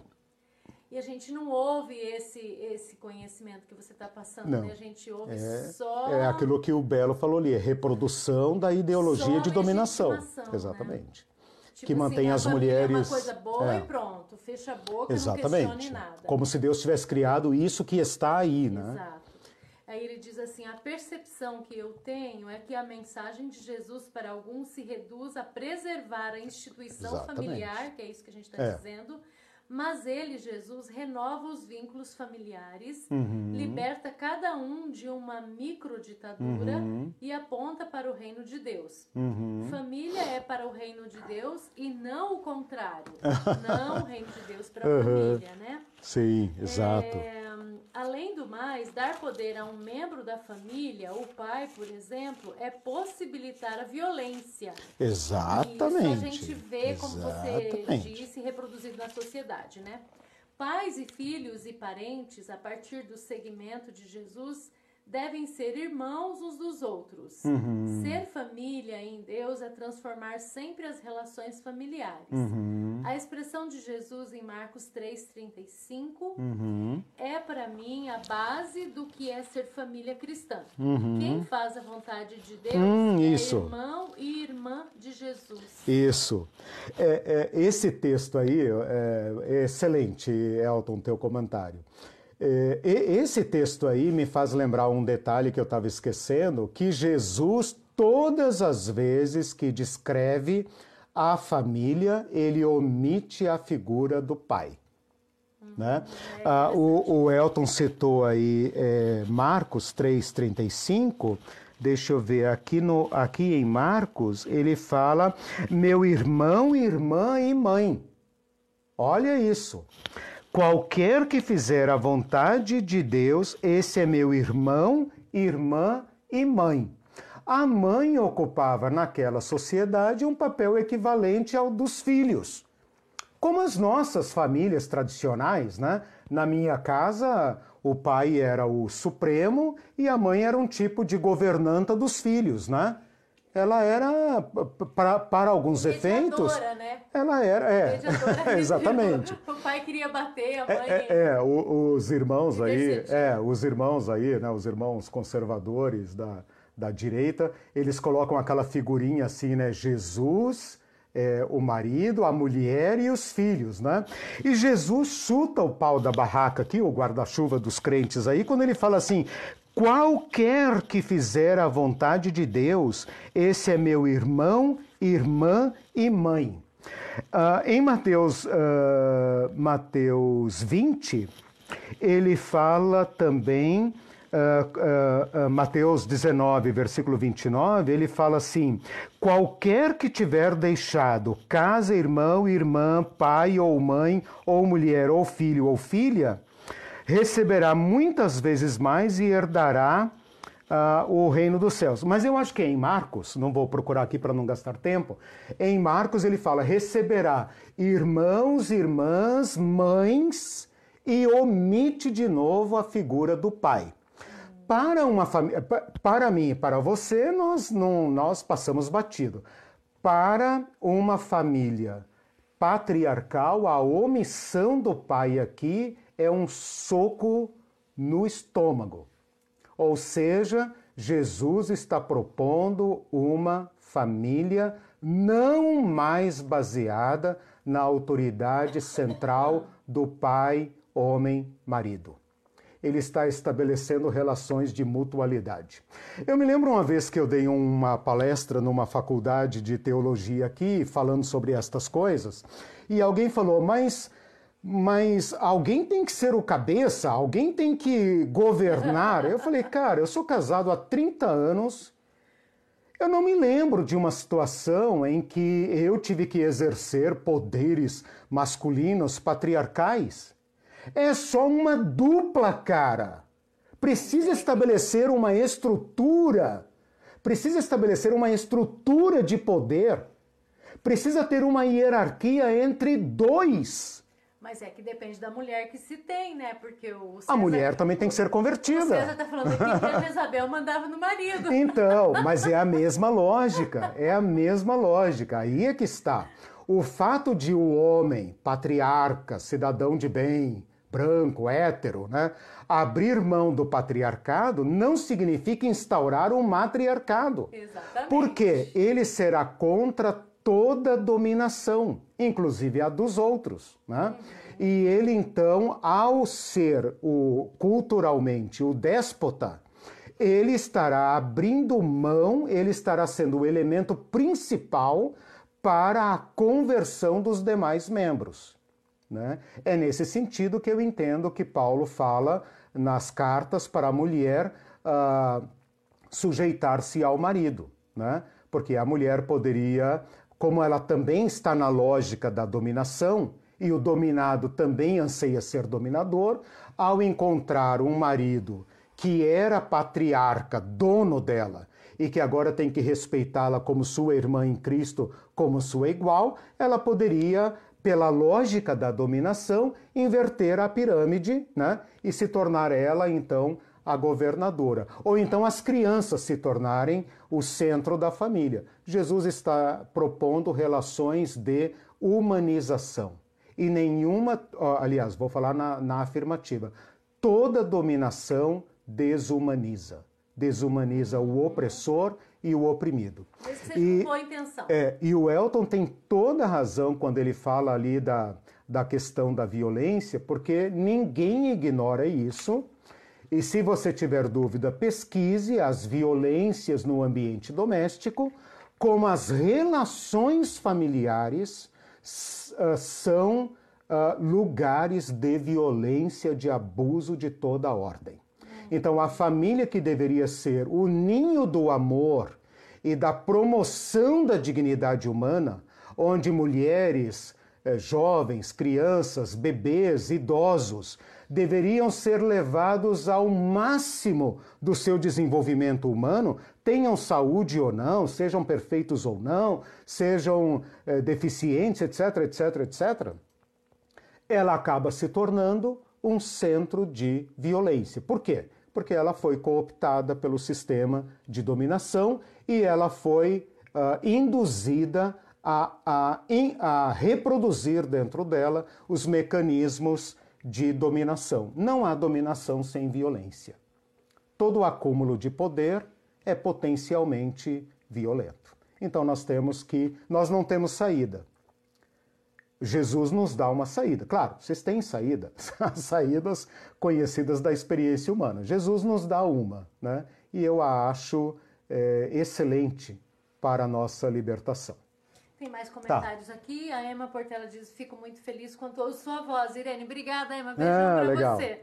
S2: E a gente não ouve esse, esse conhecimento que você está passando, não. né? A gente ouve
S1: é,
S2: só.
S1: É aquilo que o Belo falou ali, é reprodução da ideologia de dominação. Né? Exatamente. Né? Tipo que mantém
S2: assim,
S1: as mulheres. É uma
S2: coisa boa é. e pronto, fecha a boca, Exatamente. não questione nada.
S1: Como se Deus tivesse criado isso que está aí, né?
S2: Exato. Aí ele diz assim: a percepção que eu tenho é que a mensagem de Jesus para alguns se reduz a preservar a instituição Exatamente. familiar, que é isso que a gente está é. dizendo, mas ele, Jesus, renova os vínculos familiares, uhum. liberta cada um de uma microditadura uhum. e aponta para o reino de Deus. Uhum. Família é para o reino de Deus e não o contrário. não o reino de Deus para a família, né?
S1: Sim, exato.
S2: É, além do mais, dar poder a um membro da família, o pai, por exemplo, é possibilitar a violência.
S1: Exatamente.
S2: Isso a gente vê, como Exatamente. você disse, reproduzido na sociedade, né? Pais e filhos e parentes, a partir do segmento de Jesus, devem ser irmãos uns dos outros. Uhum. Ser família em Deus é transformar sempre as relações familiares. Uhum. A expressão de Jesus em Marcos 3,35 uhum. é, para mim, a base do que é ser família cristã. Uhum. Quem faz a vontade de Deus hum, é irmão e irmã de Jesus.
S1: Isso. É, é, esse texto aí é, é excelente, Elton, teu comentário. É, esse texto aí me faz lembrar um detalhe que eu estava esquecendo, que Jesus, todas as vezes que descreve a família, ele omite a figura do pai. Né? É ah, o, o, Elton citou aí é, Marcos 3,35, deixa eu ver, aqui, no, aqui em Marcos, ele fala meu irmão, irmã e mãe. Olha isso. Qualquer que fizer a vontade de Deus, esse é meu irmão, irmã e mãe. A mãe ocupava naquela sociedade um papel equivalente ao dos filhos. Como as nossas famílias tradicionais, né? Na minha casa, o pai era o supremo e a mãe era um tipo de governanta dos filhos, né? Ela era, para, para alguns Mediadora, efeitos.
S2: né?
S1: Ela era, é. exatamente.
S2: o pai queria bater, a mãe.
S1: É, é, é os irmãos aí, é, os irmãos aí, né? Os irmãos conservadores da, da direita, eles colocam aquela figurinha assim, né? Jesus é, o marido, a mulher e os filhos, né? E Jesus chuta o pau da barraca aqui, o guarda-chuva dos crentes aí, quando ele fala assim: qualquer que fizer a vontade de Deus, esse é meu irmão, irmã e mãe. Uh, em Mateus, uh, Mateus 20, ele fala também uh, uh, Mateus 19, versículo 29, ele fala assim: qualquer que tiver deixado casa, irmão, irmã, pai ou mãe, ou mulher, ou filho ou filha, receberá muitas vezes mais e herdará uh, o reino dos céus. Mas eu acho que é em Marcos, não vou procurar aqui para não gastar tempo, em Marcos ele fala: receberá irmãos, irmãs, mães, e omite de novo a figura do pai. Para uma família, para mim e para você, nós não, nós passamos batido. Para uma família patriarcal, a omissão do pai aqui é um soco no estômago. Ou seja, Jesus está propondo uma família não mais baseada na autoridade central do pai, homem, marido ele está estabelecendo relações de mutualidade. Eu me lembro uma vez que eu dei uma palestra numa faculdade de teologia aqui, falando sobre estas coisas, e alguém falou, mas. Mas alguém tem que ser o cabeça, alguém tem que governar. Eu falei, cara, eu sou casado há 30 anos, eu não me lembro de uma situação em que eu tive que exercer poderes masculinos patriarcais. É só uma dupla cara. Precisa estabelecer uma estrutura. Precisa estabelecer uma estrutura de poder. Precisa ter uma hierarquia entre dois.
S2: Mas é que depende da mulher que se tem, né? Porque o
S1: César, A mulher também tem que ser convertida. O
S2: César tá falando aqui que a Jezabel mandava no marido.
S1: Então, mas é a mesma lógica. É a mesma lógica. Aí é que está. O fato de o homem, patriarca, cidadão de bem, branco, hétero, né? Abrir mão do patriarcado não significa instaurar um matriarcado.
S2: Exatamente.
S1: Porque ele será contra toda dominação, inclusive a dos outros, né? E ele então, ao ser o culturalmente o déspota, ele estará abrindo mão, ele estará sendo o elemento principal para a conversão dos demais membros. Né? É nesse sentido que eu entendo que Paulo fala nas cartas para a mulher uh, sujeitar-se ao marido, né? porque a mulher poderia, como ela também está na lógica da dominação, e o dominado também anseia ser dominador, ao encontrar um marido que era patriarca, dono dela, e que agora tem que respeitá-la como sua irmã em Cristo, como sua igual, ela poderia pela lógica da dominação, inverter a pirâmide né, e se tornar ela, então, a governadora. Ou então as crianças se tornarem o centro da família. Jesus está propondo relações de humanização. E nenhuma, aliás, vou falar na, na afirmativa, toda dominação desumaniza. Desumaniza o opressor e o oprimido.
S2: Isso e, boa intenção.
S1: É, e o Elton tem toda a razão quando ele fala ali da, da questão da violência, porque ninguém ignora isso. E se você tiver dúvida, pesquise as violências no ambiente doméstico, como as relações familiares uh, são uh, lugares de violência, de abuso de toda a ordem. Então, a família que deveria ser o ninho do amor e da promoção da dignidade humana, onde mulheres, eh, jovens, crianças, bebês, idosos deveriam ser levados ao máximo do seu desenvolvimento humano, tenham saúde ou não, sejam perfeitos ou não, sejam eh, deficientes, etc, etc, etc. Ela acaba se tornando um centro de violência. Por quê? Porque ela foi cooptada pelo sistema de dominação e ela foi uh, induzida a, a, a reproduzir dentro dela os mecanismos de dominação. Não há dominação sem violência. Todo acúmulo de poder é potencialmente violento. Então nós temos que nós não temos saída. Jesus nos dá uma saída. Claro, vocês têm saída, as saídas conhecidas da experiência humana. Jesus nos dá uma, né? E eu a acho é, excelente para a nossa libertação.
S2: Tem mais tá. comentários tá. aqui. A Emma Portela diz: Fico muito feliz quando ouço sua voz. Irene, obrigada, Emma. Beijão ah, para você.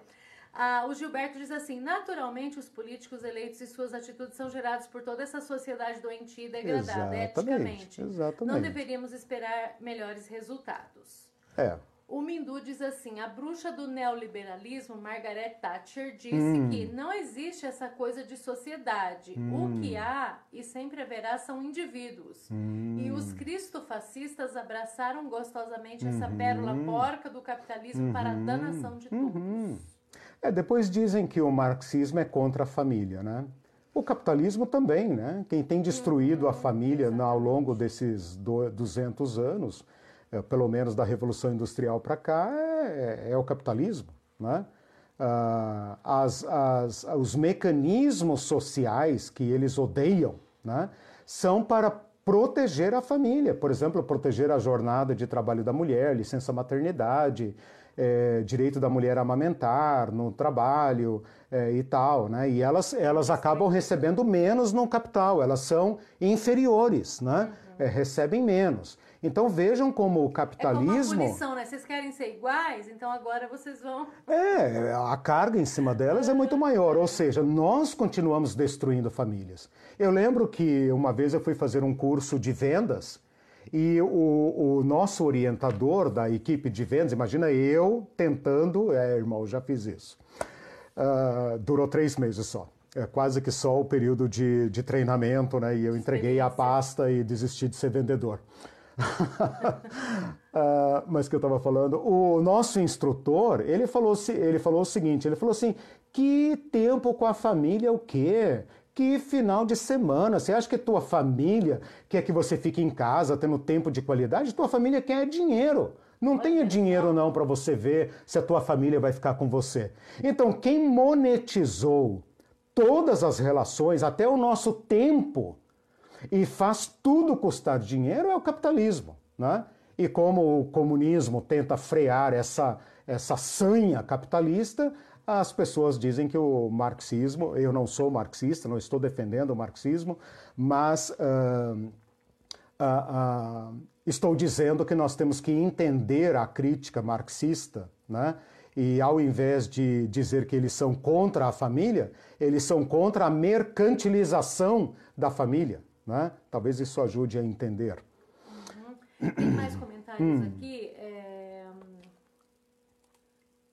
S2: Ah, o Gilberto diz assim: naturalmente, os políticos eleitos e suas atitudes são gerados por toda essa sociedade doentia e degradada, exatamente, eticamente. Exatamente. Não deveríamos esperar melhores resultados.
S1: É.
S2: O Mindu diz assim: a bruxa do neoliberalismo, Margaret Thatcher, disse hum. que não existe essa coisa de sociedade. Hum. O que há e sempre haverá são indivíduos. Hum. E os cristofascistas abraçaram gostosamente essa uhum. pérola porca do capitalismo para a uhum. danação de todos. Uhum.
S1: É, depois dizem que o marxismo é contra a família, né? O capitalismo também, né? Quem tem destruído a família ao longo desses 200 anos é, pelo menos da Revolução Industrial para cá, é, é, é, o capitalismo. Né? Ah, as, as, os mecanismos sociais que eles odeiam né, são para proteger a família. Por exemplo, proteger a jornada de trabalho da mulher, licença maternidade, é, direito da mulher amamentar no trabalho é, e tal. Né? E elas, elas acabam recebendo menos no capital, elas são inferiores, né? É, recebem menos. Então vejam como o capitalismo. É como
S2: uma punição, né? Vocês querem ser iguais, então agora vocês vão.
S1: É, a carga em cima delas é muito maior. Ou seja, nós continuamos destruindo famílias. Eu lembro que uma vez eu fui fazer um curso de vendas e o, o nosso orientador da equipe de vendas, imagina eu tentando, é, irmão, já fiz isso. Uh, durou três meses só. É quase que só o período de, de treinamento, né? E eu entreguei a pasta e desisti de ser vendedor uh, mas que eu estava falando, o nosso instrutor, ele falou, ele falou o seguinte, ele falou assim, que tempo com a família o quê? Que final de semana? Você acha que tua família quer que você fique em casa tendo tempo de qualidade? Tua família quer dinheiro. Não tenha dinheiro não para você ver se a tua família vai ficar com você. Então, quem monetizou todas as relações, até o nosso tempo, e faz tudo custar dinheiro é o capitalismo. Né? E como o comunismo tenta frear essa, essa sanha capitalista, as pessoas dizem que o marxismo, eu não sou marxista, não estou defendendo o marxismo, mas uh, uh, uh, estou dizendo que nós temos que entender a crítica marxista, né? E ao invés de dizer que eles são contra a família, eles são contra a mercantilização da família. Né? Talvez isso ajude a entender.
S2: Uhum. Tem mais comentários hum. aqui. É...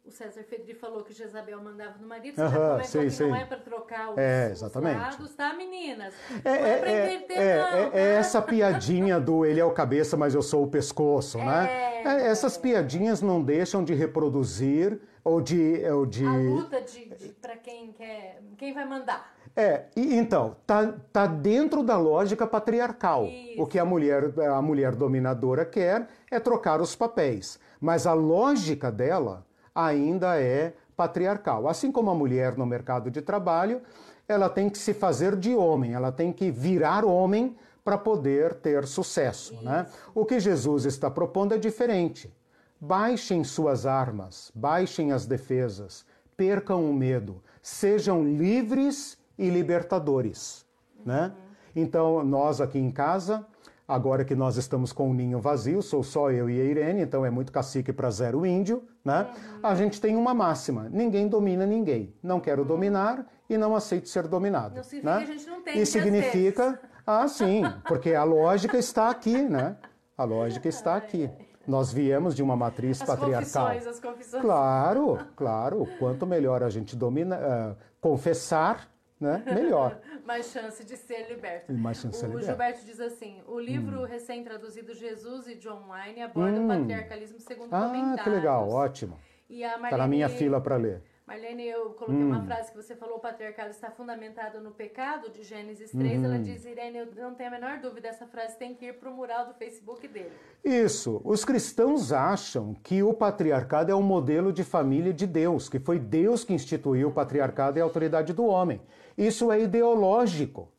S2: O César Fedri falou que Jezabel mandava no marido. Uhum, já que sim. não é para trocar os, é, exatamente. os lados, tá, meninas? É, não é, é é, não. É,
S1: é, essa piadinha do ele é o cabeça, mas eu sou o pescoço, né? É. essas piadinhas não deixam de reproduzir ou de... Ou de... A
S2: luta de, de para quem quer... Quem vai mandar.
S1: É, e, então, tá, tá dentro da lógica patriarcal. Isso. O que a mulher, a mulher dominadora quer é trocar os papéis. Mas a lógica dela ainda é patriarcal. Assim como a mulher no mercado de trabalho, ela tem que se fazer de homem, ela tem que virar homem para poder ter sucesso. Né? O que Jesus está propondo é diferente. Baixem suas armas, baixem as defesas, percam o medo, sejam livres e libertadores. Né? Então, nós aqui em casa Agora que nós estamos com o ninho vazio, sou só eu e a Irene, então é muito cacique para zero índio, né? Uhum. A gente tem uma máxima: ninguém domina ninguém. Não quero uhum. dominar e não aceito ser dominado. Não significa
S2: né? que a gente não tem.
S1: E significa, ah, sim, porque a lógica está aqui, né? A lógica está aqui. Nós viemos de uma matriz
S2: as
S1: patriarcal.
S2: Confissões, as confissões.
S1: Claro, claro. Quanto melhor a gente domina, uh, confessar, né? Melhor.
S2: mais chance de ser liberto.
S1: E mais chance de ser
S2: liberto.
S1: O
S2: Gilberto diz assim: o livro hum. recém-traduzido Jesus e John Wine aborda hum. o patriarcalismo segundo ah, comentários.
S1: Ah, que legal, ótimo. Está na minha fila para ler.
S2: Marlene, eu coloquei hum. uma frase que você falou, o patriarcado está fundamentado no pecado, de Gênesis 3. Uhum. Ela diz, Irene, eu não tenho a menor dúvida, essa frase tem que ir para o mural do Facebook dele.
S1: Isso. Os cristãos acham que o patriarcado é um modelo de família de Deus, que foi Deus que instituiu o patriarcado e a autoridade do homem. Isso é ideológico.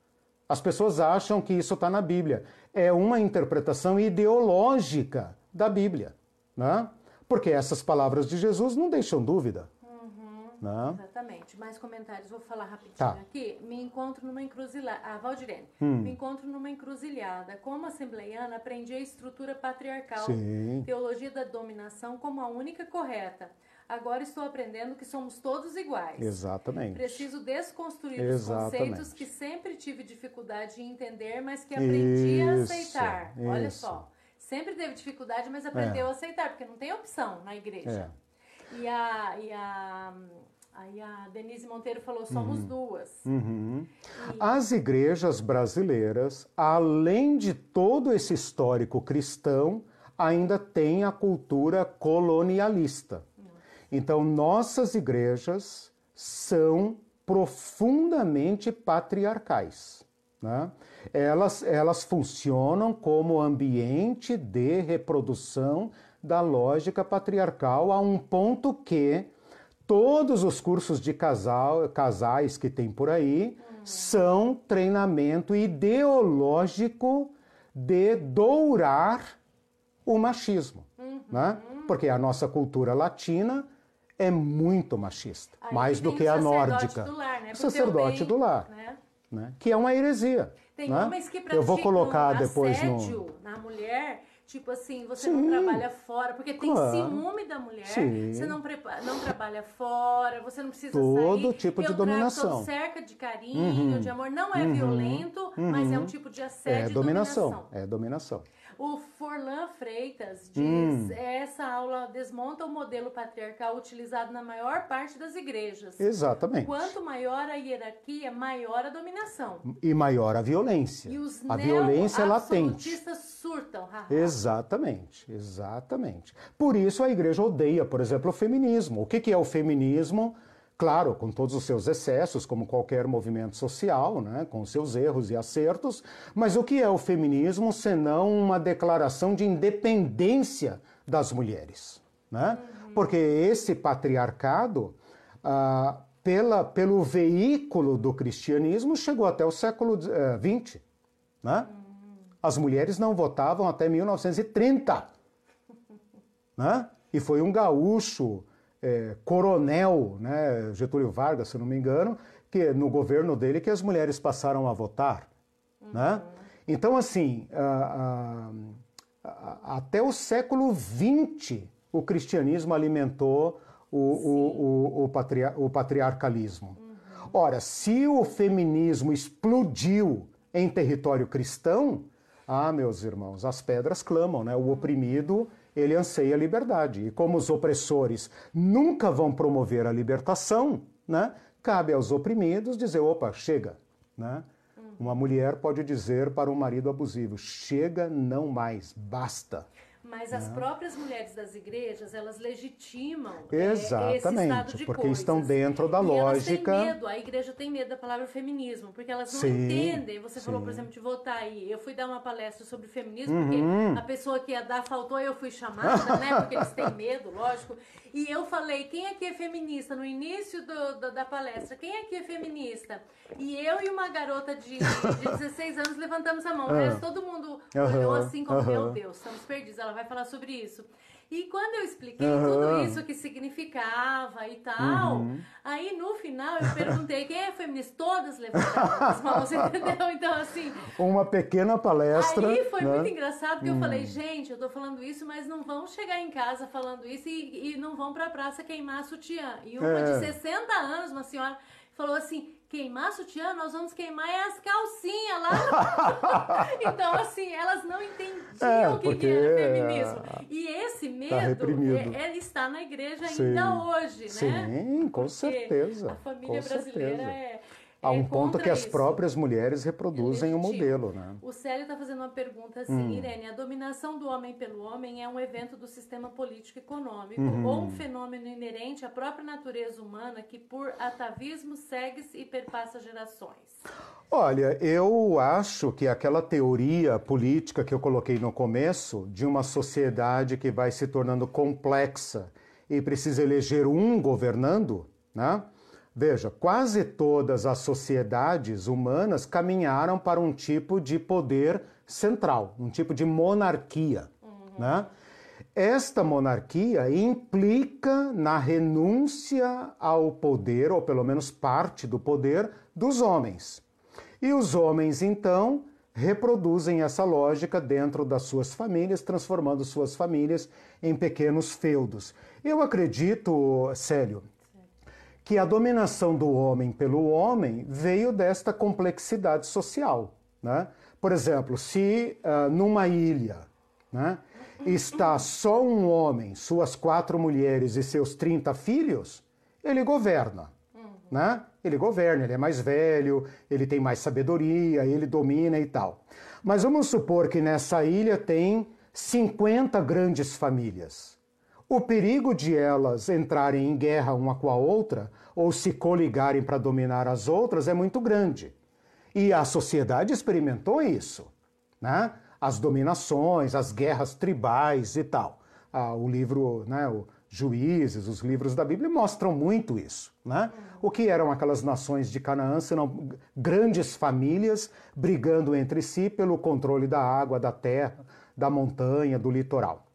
S1: As pessoas acham que isso está na Bíblia. É uma interpretação ideológica da Bíblia. Né? Porque essas palavras de Jesus não deixam dúvida.
S2: Né? Exatamente. Mais comentários, vou falar rapidinho tá. aqui. Me encontro numa encruzilhada. Ah, Valdirene. Hum. Me encontro numa encruzilhada. Como assembleiana, aprendi a estrutura patriarcal, Sim. teologia da dominação como a única correta. Agora estou aprendendo que somos todos iguais.
S1: Exatamente.
S2: Preciso desconstruir Exatamente. os conceitos que sempre tive dificuldade em entender, mas que aprendi isso, a aceitar. Isso. Olha só. Sempre teve dificuldade, mas aprendeu é. a aceitar, porque não tem opção na igreja. É. E a, e a Aí a Denise Monteiro falou: somos uhum. duas.
S1: Uhum. E... As igrejas brasileiras, além de todo esse histórico cristão, ainda têm a cultura colonialista. Então, nossas igrejas são profundamente patriarcais. Né? Elas, elas funcionam como ambiente de reprodução da lógica patriarcal a um ponto que todos os cursos de casal, casais que tem por aí são treinamento ideológico de dourar o machismo. Uhum. Né? Porque a nossa cultura latina é muito machista, Aí mais do que a nórdica.
S2: Do lar, né?
S1: Sacerdote bem, do lar, né? Né? que é uma heresia.
S2: Tem
S1: né?
S2: homens que praticam Eu vou colocar depois no na mulher, tipo assim, você Sim, não trabalha fora, porque tem claro. ciúme da mulher, Sim. você não, prepara, não trabalha fora, você não precisa
S1: todo
S2: sair.
S1: tipo
S2: de
S1: dominação.
S2: cerca de carinho, uhum. de amor, não é uhum. violento, uhum. mas é um tipo de assédio
S1: é dominação. dominação. É dominação.
S2: O Forlan Freitas diz: hum. essa aula desmonta o modelo patriarcal utilizado na maior parte das igrejas.
S1: Exatamente.
S2: Quanto maior a hierarquia, maior a dominação.
S1: E maior a violência.
S2: E os
S1: a violência é latente.
S2: surtam.
S1: Exatamente, exatamente. Por isso a igreja odeia, por exemplo, o feminismo. O que, que é o feminismo? Claro, com todos os seus excessos, como qualquer movimento social, né, com seus erros e acertos, mas o que é o feminismo senão uma declaração de independência das mulheres? Né? Uhum. Porque esse patriarcado, ah, pela, pelo veículo do cristianismo, chegou até o século XX. Eh, né? Uhum. As mulheres não votavam até 1930. Né? E foi um gaúcho é, coronel, né, Getúlio Vargas, se não me engano, que no governo dele que as mulheres passaram a votar, uhum. né? Então assim, a, a, a, até o século XX o cristianismo alimentou o, o, o, o, patria, o patriarcalismo. Uhum. Ora, se o feminismo explodiu em território cristão, ah, meus irmãos, as pedras clamam, né? O oprimido ele anseia a liberdade. E como os opressores nunca vão promover a libertação, né, cabe aos oprimidos dizer: opa, chega. Né? Uma mulher pode dizer para um marido abusivo: chega, não mais, basta.
S2: Mas as próprias mulheres das igrejas, elas legitimam
S1: Exatamente,
S2: é, esse estado de
S1: porque
S2: coisas.
S1: estão dentro da e lógica.
S2: Elas têm medo, a igreja tem medo da palavra feminismo, porque elas não sim, entendem. Você sim. falou, por exemplo, de votar aí. Eu fui dar uma palestra sobre feminismo, uhum. porque a pessoa que ia dar faltou, eu fui chamada, né? Porque eles têm medo, lógico. E eu falei, quem aqui é feminista? No início do, do, da palestra, quem aqui é feminista? E eu e uma garota de, de 16 anos levantamos a mão. É. todo mundo Uhum, olhou assim como, uhum. meu Deus, estamos perdidos. Ela vai falar sobre isso. E quando eu expliquei uhum. tudo isso que significava e tal, uhum. aí no final eu perguntei quem é feminista? Todas levantaram as mãos, entendeu? Então, assim.
S1: Uma pequena palestra.
S2: Aí foi né? muito engraçado, porque eu falei, hum. gente, eu tô falando isso, mas não vão chegar em casa falando isso e, e não vão pra praça queimar sutiã. E uma é. de 60 anos, uma senhora, falou assim: queimar sutiã, nós vamos queimar as calcinhas lá. então, assim, elas não entendiam é, o que, que era feminismo. E esse tá medo tá é, é, está na igreja Sim. ainda hoje, né?
S1: Sim, com certeza.
S2: A família brasileira
S1: certeza.
S2: é
S1: Um é ponto que as próprias mulheres reproduzem o modelo, né?
S2: O Célio está fazendo uma pergunta assim, hum. Irene, a dominação do homem pelo homem é um evento do sistema político econômico uhum. ou um fenômeno inerente à própria natureza humana que por atavismo segue-se e perpassa gerações?
S1: Olha, eu acho que aquela teoria política que eu coloquei no começo, de uma sociedade que vai se tornando complexa e precisa eleger um governando, né? Veja, quase todas as sociedades humanas caminharam para um tipo de poder central, um tipo de monarquia. Uhum. Né? Esta monarquia implica na renúncia ao poder, ou pelo menos parte do poder, dos homens. E os homens, então, reproduzem essa lógica dentro das suas famílias, transformando suas famílias em pequenos feudos. Eu acredito, Célio, que a dominação do homem pelo homem veio desta complexidade social. Né? Por exemplo, se uh, numa ilha né, está só um homem, suas quatro mulheres e seus 30 filhos, ele governa. Né? Ele governa, ele é mais velho, ele tem mais sabedoria, ele domina e tal. Mas vamos supor que nessa ilha tem 50 grandes famílias o perigo de elas entrarem em guerra uma com a outra ou se coligarem para dominar as outras é muito grande. E a sociedade experimentou isso, né? As dominações, as guerras tribais e tal. Ah, o livro, né, o Juízes, os livros da Bíblia mostram muito isso, né? O que eram aquelas nações de Canaã, senão grandes famílias brigando entre si pelo controle da água, da terra, da montanha, do litoral.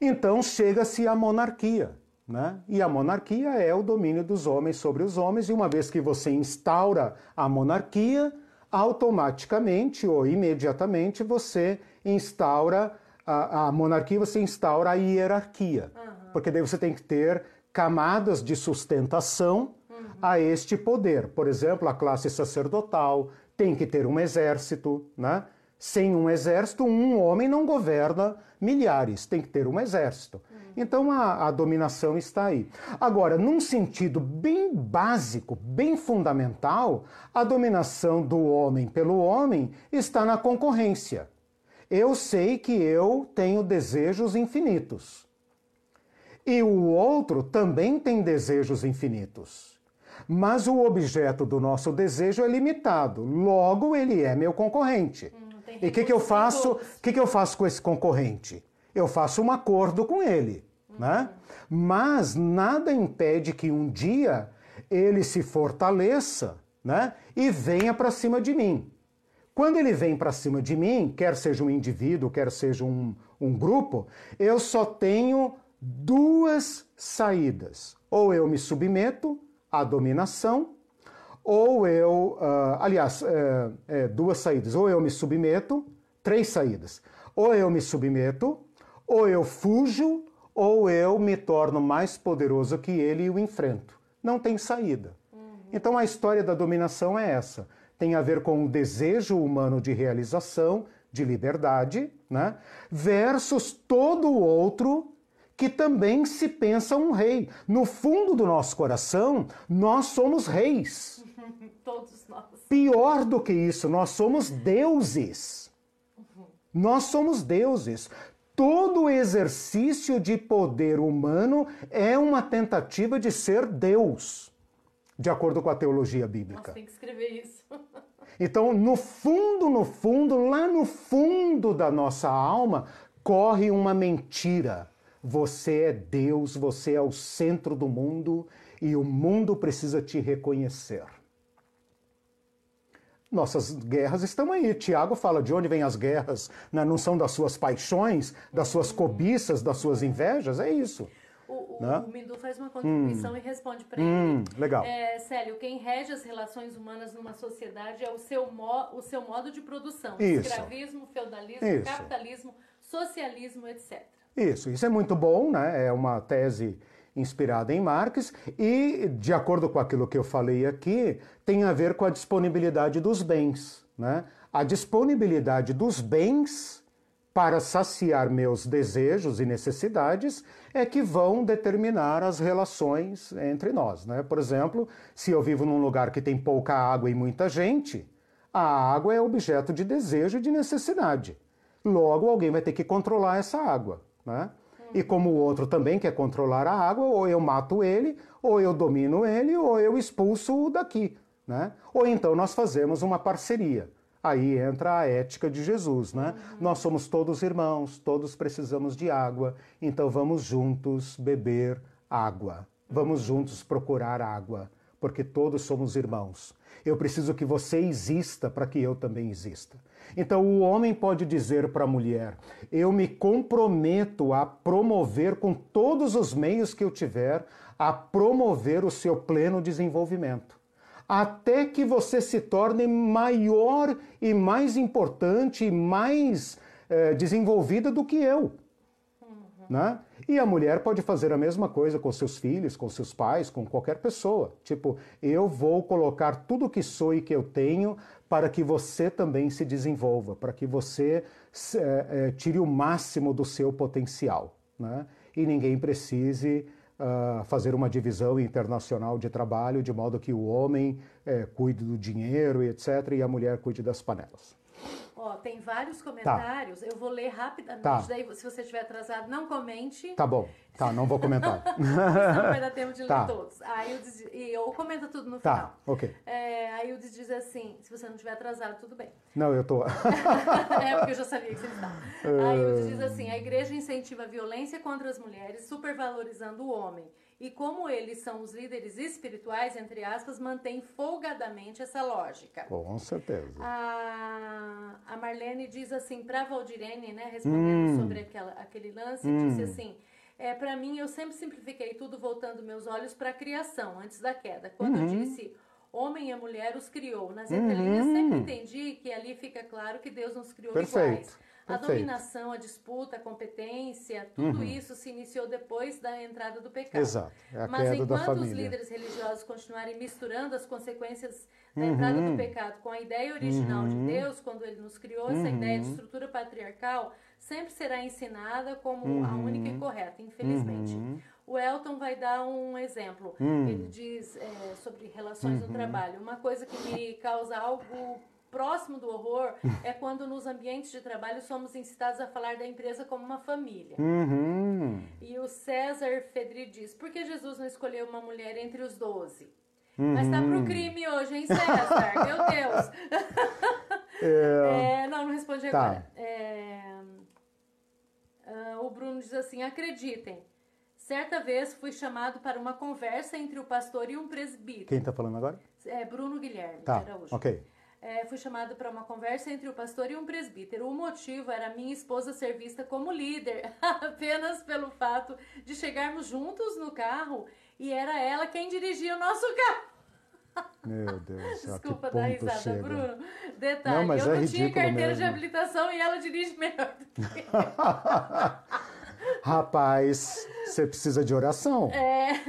S1: Então chega-se à monarquia. Né? E a monarquia é o domínio dos homens sobre os homens, e uma vez que você instaura a monarquia, automaticamente ou imediatamente você instaura a, a monarquia, você instaura a hierarquia. Uhum. Porque daí você tem que ter camadas de sustentação uhum. a este poder. Por exemplo, a classe sacerdotal tem que ter um exército, né? Sem um exército, um homem não governa milhares, tem que ter um exército. Então a, a, dominação está aí. Agora, num sentido bem básico, bem fundamental, a dominação do homem pelo homem está na concorrência. Eu sei que eu tenho desejos infinitos. E o outro também tem desejos infinitos. Mas o objeto do nosso desejo é limitado, logo ele é meu concorrente. E o que, que eu faço? O que, que eu faço com esse concorrente? Eu faço um acordo com ele, uhum. né? Mas nada impede que um dia ele se fortaleça, né? E venha para cima de mim. Quando ele vem para cima de mim, quer seja um indivíduo, quer seja um, um grupo, eu só tenho duas saídas. Ou eu me submeto à dominação, ou eu, uh, aliás, é, é, duas saídas, ou eu me submeto, três saídas, ou eu me submeto, ou eu fujo, ou eu me torno mais poderoso que ele e o enfrento. Não tem saída. Uhum. Então a história da dominação é essa. Tem a ver com o desejo humano de realização, de liberdade, né? versus todo o outro que também se pensa um rei. No fundo do nosso coração, nós somos reis.
S2: Todos nós.
S1: Pior do que isso, nós somos deuses. Nós somos deuses. Todo exercício de poder humano é uma tentativa de ser Deus, de acordo com a teologia bíblica. Nossa,
S2: tem que escrever isso.
S1: Então, no fundo, no fundo, lá no fundo da nossa alma, corre uma mentira. Você é Deus, você é o centro do mundo e o mundo precisa te reconhecer. Nossas guerras estão aí. Tiago fala de onde vêm as guerras, né? não são das suas paixões, das suas cobiças, das suas invejas, é isso.
S2: O, né? o Mindu faz uma contribuição hum. e responde para
S1: hum, ele. Legal.
S2: É, Célio, quem rege as relações humanas numa sociedade é o seu, mo, o seu modo de produção.
S1: Isso.
S2: Escravismo, feudalismo, isso. capitalismo, socialismo, etc.
S1: Isso, isso é muito bom, né? É uma tese inspirada em Marx e, de acordo com aquilo que eu falei aqui, tem a ver com a disponibilidade dos bens. Né? A disponibilidade dos bens para saciar meus desejos e necessidades é que vão determinar as relações entre nós. Né? Por exemplo, se eu vivo num lugar que tem pouca água e muita gente, a água é objeto de desejo e de necessidade. Logo, alguém vai ter que controlar essa água. Né? E como o outro também quer controlar a água, ou eu mato ele, ou eu domino ele, ou eu expulso-o daqui. Né? Ou então nós fazemos uma parceria. Aí entra a ética de Jesus, né? Uhum. Nós somos todos irmãos, todos precisamos de água, então vamos juntos beber água. Vamos juntos procurar água, porque todos somos irmãos. Eu preciso que você exista para que eu também exista. Então o homem pode dizer para a mulher: Eu me comprometo a promover com todos os meios que eu tiver, a promover o seu pleno desenvolvimento. Até que você se torne maior e mais importante e mais eh, desenvolvida do que eu. Né? E a mulher pode fazer a mesma coisa com seus filhos, com seus pais, com qualquer pessoa. Tipo, eu vou colocar tudo que sou e que eu tenho para que você também se desenvolva, para que você é, é, tire o máximo do seu potencial. Né? E ninguém precise uh, fazer uma divisão internacional de trabalho de modo que o homem é, cuide do dinheiro e etc., e a mulher cuide das panelas.
S2: Ó, tem vários comentários. Tá. Eu vou ler rapidamente. Tá. Daí, se você estiver atrasado, não comente.
S1: Tá bom. Tá, não vou comentar.
S2: não vai dar tempo de tá. ler todos. Aí eu, diz, eu comenta tudo no
S1: tá.
S2: final.
S1: ok.
S2: É, aí o diz assim, se você não estiver atrasado, tudo bem.
S1: Não, eu tô.
S2: é, porque eu já sabia que você estava. Aí o diz assim, a igreja incentiva a violência contra as mulheres, supervalorizando o homem e como eles são os líderes espirituais, entre aspas, mantém folgadamente essa lógica.
S1: Com certeza.
S2: A, a Marlene diz assim, para Valdirene, né, respondendo hum. sobre aquela, aquele lance, hum. disse assim, é, para mim eu sempre simplifiquei tudo voltando meus olhos para a criação, antes da queda. Quando uhum. eu disse homem e mulher os criou, nas entrelinhas uhum. sempre entendi que ali fica claro que Deus nos criou
S1: Perfeito.
S2: iguais. A dominação, a disputa, a competência, tudo uhum. isso se iniciou depois da entrada do pecado.
S1: Exato. É a
S2: Mas
S1: enquanto
S2: os líderes religiosos continuarem misturando as consequências da uhum. entrada do pecado com a ideia original uhum. de Deus, quando ele nos criou, essa ideia de uhum. estrutura patriarcal sempre será ensinada como a uhum. única e correta, infelizmente. Uhum. O Elton vai dar um exemplo. Hum. Ele diz é, sobre relações no trabalho. Uma coisa que me causa algo próximo do horror é quando nos ambientes de trabalho somos incitados a falar da empresa como uma família.
S1: Uhum.
S2: E o César Fedri diz: por que Jesus não escolheu uma mulher entre os doze? Uhum. Mas tá pro crime hoje, hein, César? Meu Deus! É... É, não, não responde tá. agora. É... Uh, o Bruno diz assim: acreditem. Certa vez fui chamado para uma conversa entre o pastor e um presbítero.
S1: Quem está falando agora?
S2: É Bruno Guilherme
S1: tá. de Araújo. Ok
S2: é, fui chamado para uma conversa entre o pastor e um presbítero. O motivo era minha esposa ser vista como líder, apenas pelo fato de chegarmos juntos no carro e era ela quem dirigia o nosso carro.
S1: Meu Deus,
S2: Desculpa
S1: dar
S2: risada,
S1: chega.
S2: Bruno. Detalhe, não, eu
S1: é
S2: não tinha carteira
S1: mesmo.
S2: de habilitação e ela dirige melhor do que
S1: Rapaz, você precisa de oração.
S2: É.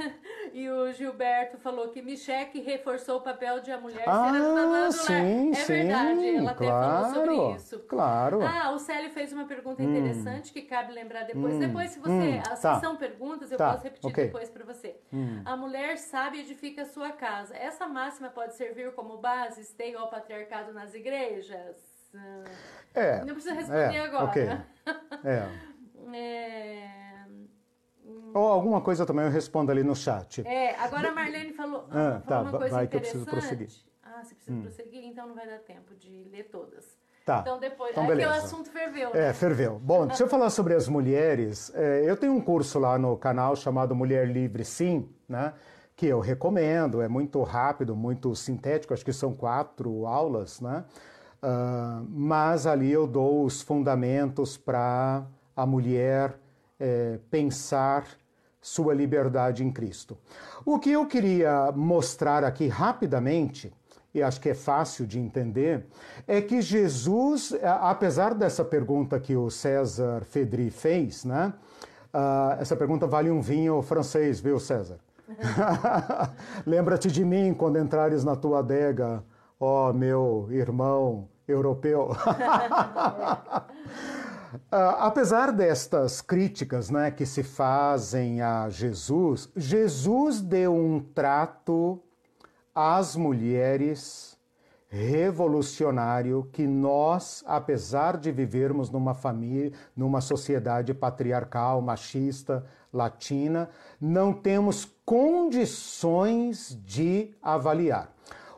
S2: E o Gilberto falou que Micheque reforçou o papel de a mulher
S1: ah,
S2: ser a
S1: sim,
S2: É
S1: sim,
S2: verdade, ela até
S1: claro,
S2: falou sobre isso.
S1: Claro.
S2: Ah, o Célio fez uma pergunta hum. interessante hum. que cabe lembrar depois. Hum. Depois, se você.
S1: Hum.
S2: As
S1: tá.
S2: são perguntas, eu
S1: tá.
S2: posso repetir
S1: okay.
S2: depois para você.
S1: Hum.
S2: A mulher sabe edifica a sua casa. Essa máxima pode servir como base, esteio ao patriarcado nas igrejas?
S1: É.
S2: Não precisa responder
S1: é,
S2: agora.
S1: Okay.
S2: É. é.
S1: Ou alguma coisa também eu respondo ali no chat.
S2: É, agora a Marlene falou,
S1: ah,
S2: falou tá, uma coisa
S1: vai
S2: interessante.
S1: que eu preciso prosseguir.
S2: Ah, você precisa hum. prosseguir? Então não vai dar tempo de ler todas.
S1: Tá.
S2: Então depois.
S1: Então,
S2: é
S1: beleza.
S2: que o assunto ferveu.
S1: Né? É, ferveu. Bom, deixa eu falar sobre as mulheres. É, eu tenho um curso lá no canal chamado Mulher Livre Sim, né? que eu recomendo, é muito rápido, muito sintético, acho que são quatro aulas, né? Uh, mas ali eu dou os fundamentos para a mulher é, pensar sua liberdade em Cristo. O que eu queria mostrar aqui rapidamente, e acho que é fácil de entender, é que Jesus, apesar dessa pergunta que o César Fedri fez, né? Uh, essa pergunta vale um vinho francês, viu, César? Lembra-te de mim quando entrares na tua adega, ó oh, meu irmão europeu. Uh, apesar destas críticas né, que se fazem a Jesus, Jesus deu um trato às mulheres revolucionário que nós, apesar de vivermos numa família, numa sociedade patriarcal, machista, latina, não temos condições de avaliar.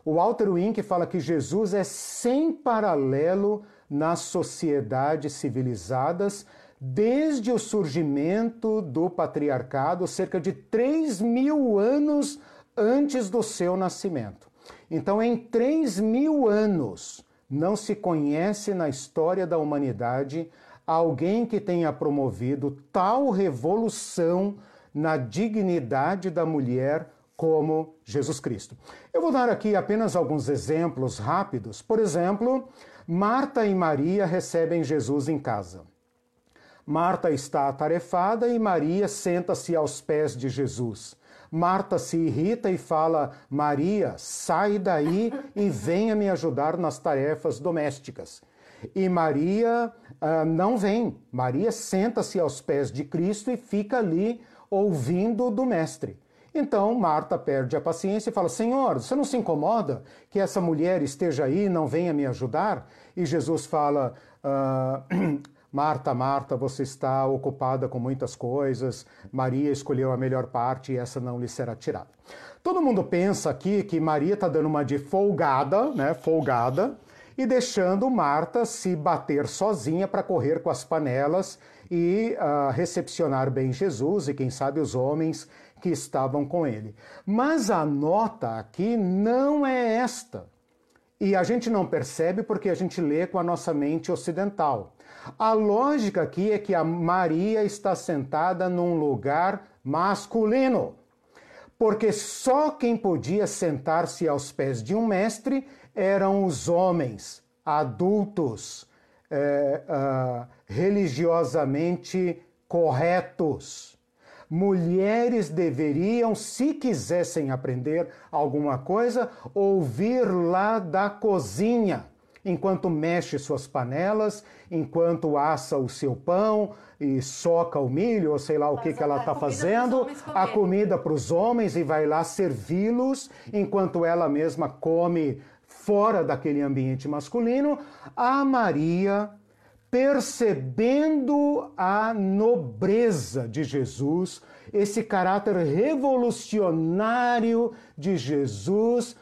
S1: O Walter Wink fala que Jesus é sem paralelo nas sociedades civilizadas desde o surgimento do patriarcado, cerca de 3 mil anos antes do seu nascimento. Então, em 3 mil anos, não se conhece na história da humanidade alguém que tenha promovido tal revolução na dignidade da mulher como Jesus Cristo. Eu vou dar aqui apenas alguns exemplos rápidos. Por exemplo, Marta e Maria recebem Jesus em casa. Marta está atarefada e Maria senta-se aos pés de Jesus. Marta se irrita e fala: Maria, sai daí e venha me ajudar nas tarefas domésticas. E Maria uh, não vem. Maria senta-se aos pés de Cristo e fica ali ouvindo do Mestre. Então Marta perde a paciência e fala: Senhor, você não se incomoda que essa mulher esteja aí e não venha me ajudar? E Jesus fala: uh, Marta, Marta, você está ocupada com muitas coisas, Maria escolheu a melhor parte e essa não lhe será tirada. Todo mundo pensa aqui que Maria está dando uma de folgada, né? Folgada, e deixando Marta se bater sozinha para correr com as panelas e uh, recepcionar bem Jesus e, quem sabe, os homens que estavam com ele. Mas a nota aqui não é esta. E a gente não percebe porque a gente lê com a nossa mente ocidental. A lógica aqui é que a Maria está sentada num lugar masculino. Porque só quem podia sentar-se aos pés de um mestre eram os homens adultos, é, uh, religiosamente corretos. Mulheres deveriam, se quisessem aprender alguma coisa, ouvir lá da cozinha, enquanto mexe suas panelas, enquanto assa o seu pão e soca o milho, ou sei lá o que, que ela está fazendo, a comida para os homens e vai lá servi-los, enquanto ela mesma come fora daquele ambiente masculino, a Maria, percebendo a nobreza de Jesus, esse caráter revolucionário de Jesus,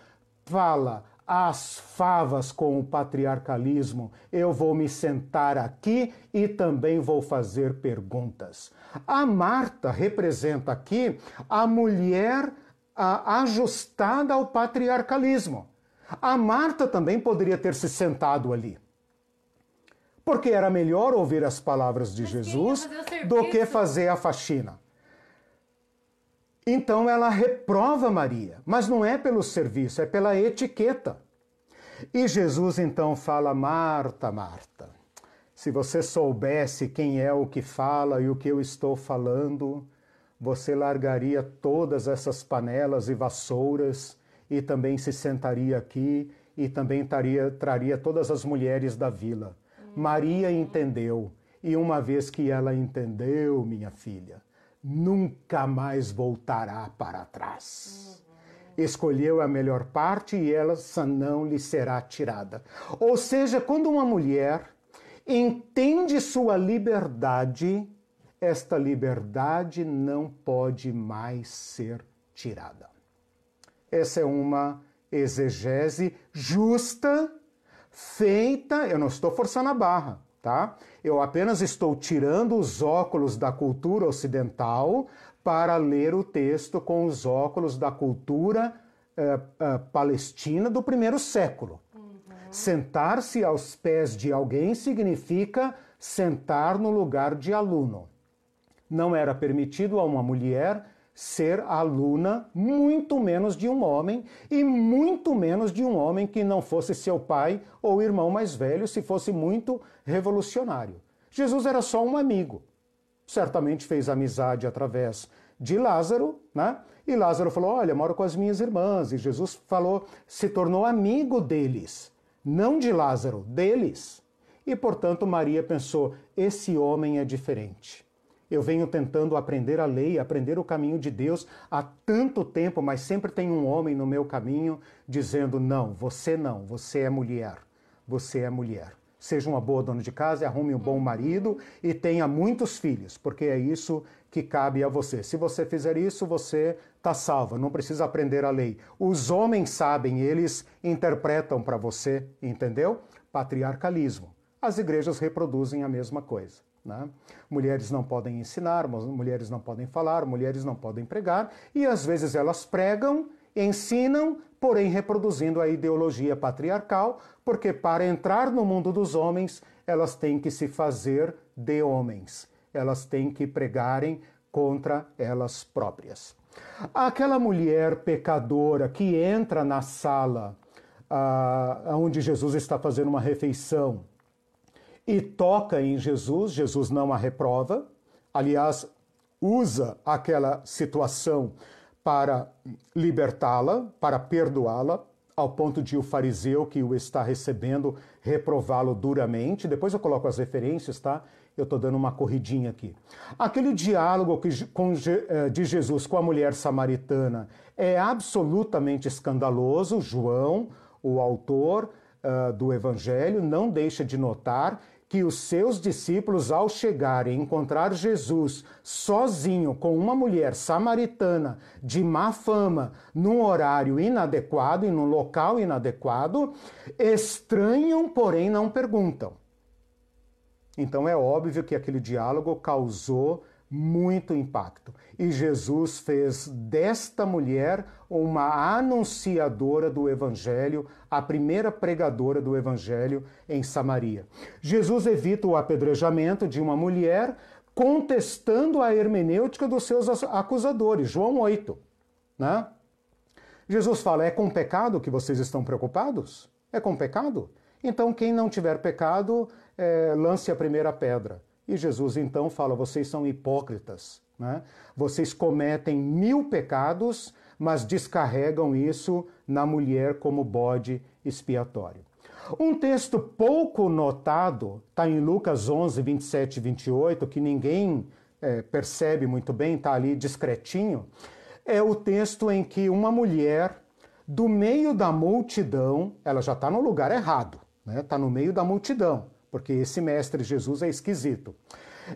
S1: fala: as favas com o patriarcalismo, eu vou me sentar aqui e também vou fazer perguntas. A Marta representa aqui a mulher a, ajustada ao patriarcalismo. A Marta também poderia ter se sentado ali. Porque era melhor ouvir as palavras de Mas Jesus do que fazer a faxina. Então ela reprova Maria, mas não é pelo serviço, é pela etiqueta. E Jesus então fala: Marta, Marta, se você soubesse quem é o que fala e o que eu estou falando, você largaria todas essas panelas e vassouras e também se sentaria aqui e também taria, traria todas as mulheres da vila. Maria entendeu, e uma vez que ela entendeu, minha filha, nunca mais voltará para trás. Escolheu a melhor parte e essa não lhe será tirada. Ou seja, quando uma mulher entende sua liberdade, esta liberdade não pode mais ser tirada. Essa é uma exegese justa, feita, eu não estou forçando a barra, tá? Eu apenas estou tirando os óculos da cultura ocidental para ler o texto com os óculos da cultura eh, eh, palestina do primeiro século. Uhum. Sentar-se aos pés de alguém significa sentar no lugar de aluno. Não era permitido a uma mulher ser aluna, muito menos de um homem, e muito menos de um homem que não fosse seu pai ou irmão mais velho, se fosse muito revolucionário. Jesus era só um amigo. Certamente fez amizade através de Lázaro, né? E Lázaro falou: Olha, moro com as minhas irmãs. E Jesus falou, se tornou amigo deles, não de Lázaro, deles. E portanto Maria pensou: esse homem é diferente. Eu venho tentando aprender a lei, aprender o caminho de Deus há tanto tempo, mas sempre tem um homem no meu caminho dizendo: não, você não, você é mulher, você é mulher. Seja uma boa dona de casa, arrume um bom marido e tenha muitos filhos, porque é isso que cabe a você. Se você fizer isso, você está salva, não precisa aprender a lei. Os homens sabem, eles interpretam para você, entendeu? Patriarcalismo. As igrejas reproduzem a mesma coisa. Né? Mulheres não podem ensinar, mulheres não podem falar, mulheres não podem pregar, e às vezes elas pregam, ensinam, porém reproduzindo a ideologia patriarcal, porque para entrar no mundo dos homens, elas têm que se fazer de homens, elas têm que pregarem contra elas próprias. Aquela mulher pecadora que entra na sala ah, onde Jesus está fazendo uma refeição, e toca em Jesus, Jesus não a reprova, aliás, usa aquela situação para libertá-la, para perdoá-la, ao ponto de o fariseu que o está recebendo reprová-lo duramente. Depois eu coloco as referências, tá? Eu estou dando uma corridinha aqui. Aquele diálogo eh, de Jesus com a mulher samaritana é absolutamente escandaloso. João, o autor uh, do evangelho, não deixa de notar que os seus discípulos, ao chegarem e encontrar Jesus sozinho com uma mulher samaritana de má fama, num horário inadequado e num local inadequado, estranham, porém não perguntam. Então é óbvio que aquele diálogo causou muito impacto. E Jesus fez desta mulher uma anunciadora do Evangelho, a primeira pregadora do Evangelho em Samaria. Jesus evita o apedrejamento de uma mulher contestando a hermenêutica dos seus acusadores, João 8. Né? Jesus fala: é com pecado que vocês estão preocupados? É com pecado? Então, quem não tiver pecado, é, lance a primeira pedra. E Jesus então fala: vocês são hipócritas, né? vocês cometem mil pecados, mas descarregam isso na mulher como bode expiatório. Um texto pouco notado está em Lucas 11, 27 e 28, que ninguém é, percebe muito bem, está ali discretinho. É o texto em que uma mulher, do meio da multidão, ela já está no lugar errado, está né? Tá no meio da multidão porque esse mestre Jesus é esquisito.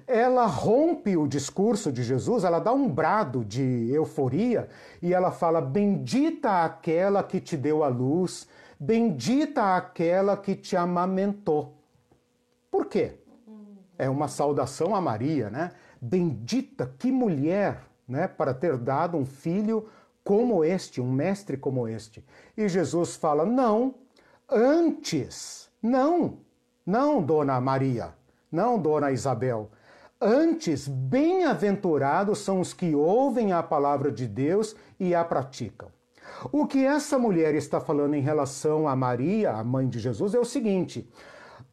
S1: Ela rompe o discurso de Jesus, ela dá um brado de euforia e ela fala: Bendita aquela que te deu a luz, bendita aquela que te amamentou. Por quê? É uma saudação a Maria, né? Bendita, que mulher, né, para ter dado um filho como este, um mestre como este. E Jesus fala: Não, antes, não. Não, dona Maria, não, dona Isabel. Antes, bem-aventurados são os que ouvem a palavra de Deus e a praticam. O que essa mulher está falando em relação a Maria, a mãe de Jesus, é o seguinte: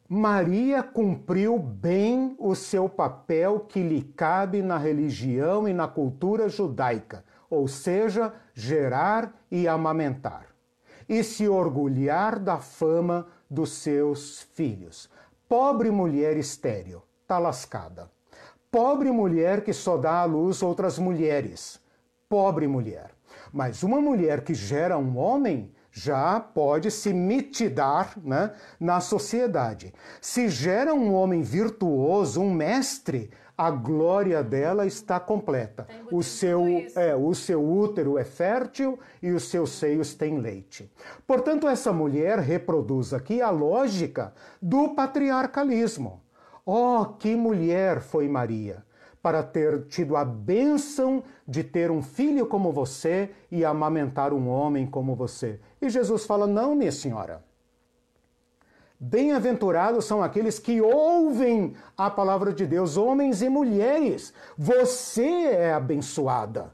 S1: Maria cumpriu bem o seu papel que lhe cabe na religião e na cultura judaica, ou seja, gerar e amamentar, e se orgulhar da fama dos seus filhos. Pobre mulher estéril, tá lascada. Pobre mulher que só dá à luz outras mulheres. Pobre mulher. Mas uma mulher que gera um homem já pode se mitidar né, na sociedade. Se gera um homem virtuoso, um mestre, a glória dela está completa. O seu, é, o seu útero é fértil e os seus seios têm leite. Portanto, essa mulher reproduz aqui a lógica do patriarcalismo. Oh, que mulher foi Maria! para ter tido a bênção de ter um filho como você e amamentar um homem como você. E Jesus fala: Não, minha senhora. Bem-aventurados são aqueles que ouvem a palavra de Deus, homens e mulheres. Você é abençoada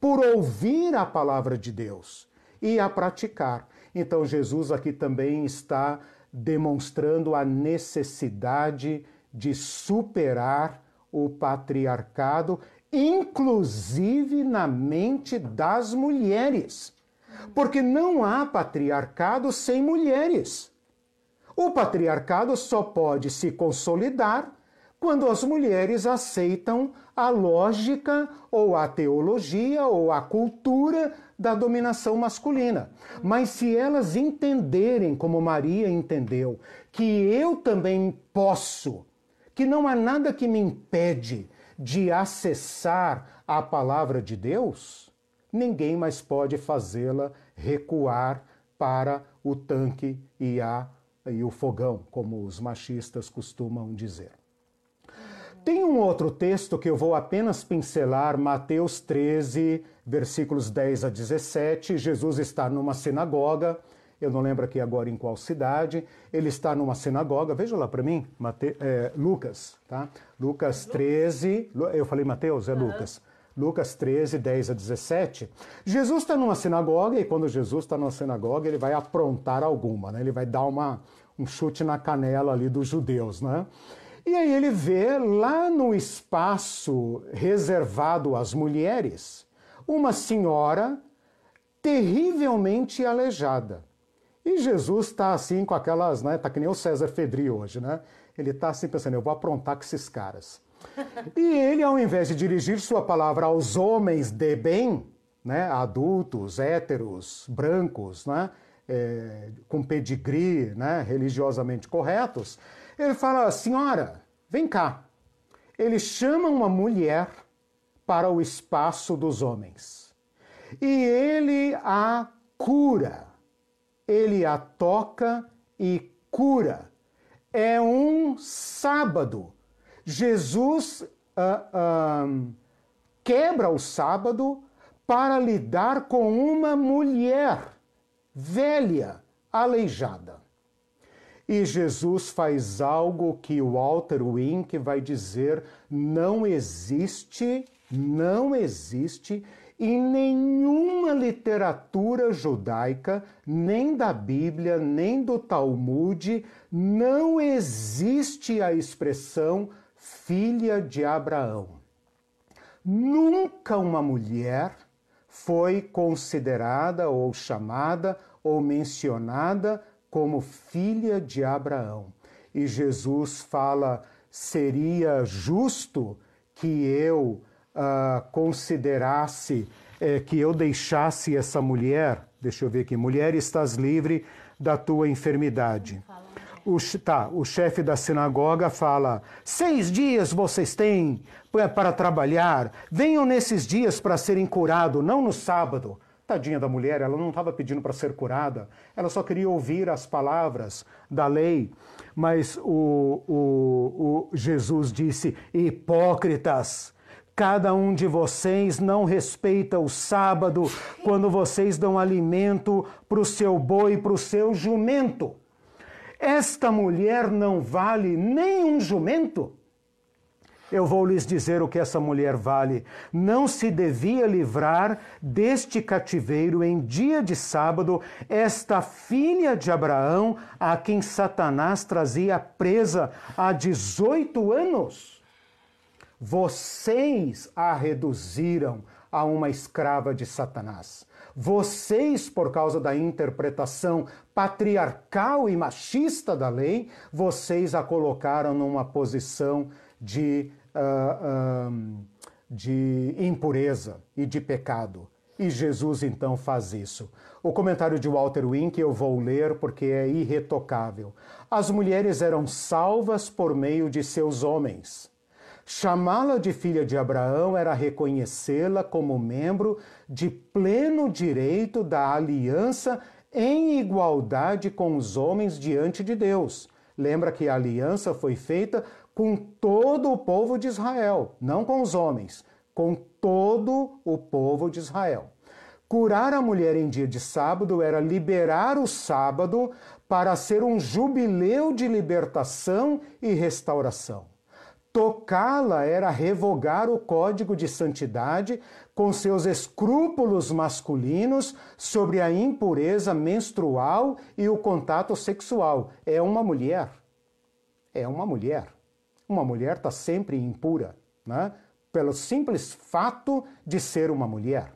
S1: por ouvir a palavra de Deus e a praticar. Então, Jesus aqui também está demonstrando a necessidade de superar o patriarcado, inclusive na mente das mulheres. Porque não há patriarcado sem mulheres. O patriarcado só pode se consolidar quando as mulheres aceitam a lógica ou a teologia ou a cultura da dominação masculina. Mas se elas entenderem, como Maria entendeu, que eu também posso, que não há nada que me impede de acessar a palavra de Deus, ninguém mais pode fazê-la recuar para o tanque e a e o fogão, como os machistas costumam dizer. Tem um outro texto que eu vou apenas pincelar, Mateus 13, versículos 10 a 17. Jesus está numa sinagoga, eu não lembro aqui agora em qual cidade, ele está numa sinagoga, veja lá para mim, Mate, é, Lucas, tá? Lucas 13, eu falei Mateus, é Lucas. Lucas 13, 10 a 17. Jesus está numa sinagoga e quando Jesus está numa sinagoga, ele vai aprontar alguma, né? Ele vai dar uma, um chute na canela ali dos judeus, né? E aí ele vê lá no espaço reservado às mulheres uma senhora terrivelmente aleijada. E Jesus está assim com aquelas, né? Tá que nem o César Fedri hoje, né? Ele está assim pensando, eu vou aprontar com esses caras. E ele, ao invés de dirigir sua palavra aos homens de bem, né, adultos, héteros, brancos, né, é, com pedigree, né, religiosamente corretos, ele fala: Senhora, vem cá. Ele chama uma mulher para o espaço dos homens e ele a cura, ele a toca e cura. É um sábado Jesus uh, uh, quebra o sábado para lidar com uma mulher velha, aleijada. E Jesus faz algo que o Walter Wink vai dizer não existe, não existe em nenhuma literatura judaica, nem da Bíblia, nem do Talmud, não existe a expressão filha de Abraão. Nunca uma mulher foi considerada ou chamada ou mencionada como filha de Abraão. E Jesus fala: seria justo que eu uh, considerasse, eh, que eu deixasse essa mulher, deixa eu ver aqui, mulher, estás livre da tua enfermidade. Fala o, tá, o chefe da sinagoga fala: seis dias vocês têm para trabalhar, venham nesses dias para serem curados, não no sábado. Tadinha da mulher, ela não estava pedindo para ser curada, ela só queria ouvir as palavras da lei. Mas o, o, o Jesus disse: hipócritas, Cada um de vocês não respeita o sábado quando vocês dão alimento para o seu boi, para o seu jumento. Esta mulher não vale nem um jumento? Eu vou lhes dizer o que essa mulher vale. Não se devia livrar deste cativeiro em dia de sábado esta filha de Abraão, a quem Satanás trazia presa há 18 anos. Vocês a reduziram a uma escrava de Satanás. Vocês, por causa da interpretação patriarcal e machista da lei, vocês a colocaram numa posição de, uh, de impureza e de pecado. E Jesus então faz isso. O comentário de Walter Wink eu vou ler porque é irretocável. As mulheres eram salvas por meio de seus homens. Chamá-la de filha de Abraão era reconhecê-la como membro de pleno direito da aliança em igualdade com os homens diante de Deus. Lembra que a aliança foi feita com todo o povo de Israel, não com os homens, com todo o povo de Israel. Curar a mulher em dia de sábado era liberar o sábado para ser um jubileu de libertação e restauração. Tocá-la era revogar o código de santidade com seus escrúpulos masculinos sobre a impureza menstrual e o contato sexual. É uma mulher. É uma mulher. Uma mulher está sempre impura, né? pelo simples fato de ser uma mulher.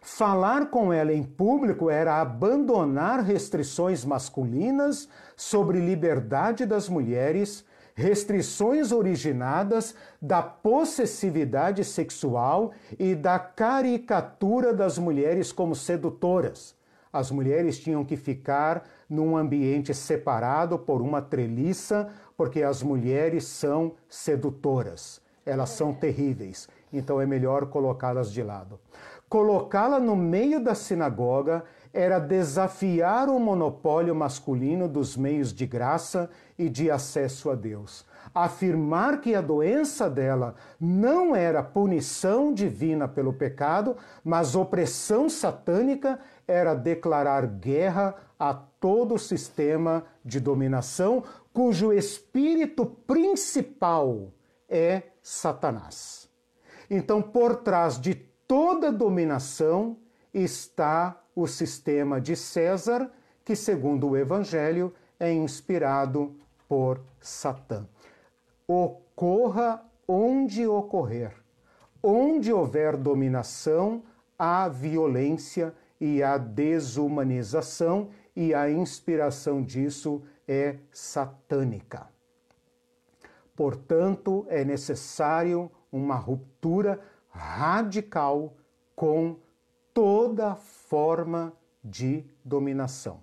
S1: Falar com ela em público era abandonar restrições masculinas sobre liberdade das mulheres restrições originadas da possessividade sexual e da caricatura das mulheres como sedutoras. As mulheres tinham que ficar num ambiente separado por uma treliça, porque as mulheres são sedutoras. Elas são terríveis, então é melhor colocá-las de lado. Colocá-la no meio da sinagoga era desafiar o monopólio masculino dos meios de graça e de acesso a Deus. Afirmar que a doença dela não era punição divina pelo pecado, mas opressão satânica, era declarar guerra a todo o sistema de dominação cujo espírito principal é Satanás. Então, por trás de toda dominação está o sistema de César, que, segundo o Evangelho, é inspirado por Satã. Ocorra onde ocorrer, onde houver dominação, há violência e há desumanização, e a inspiração disso é satânica. Portanto, é necessário uma ruptura radical com toda forma de dominação.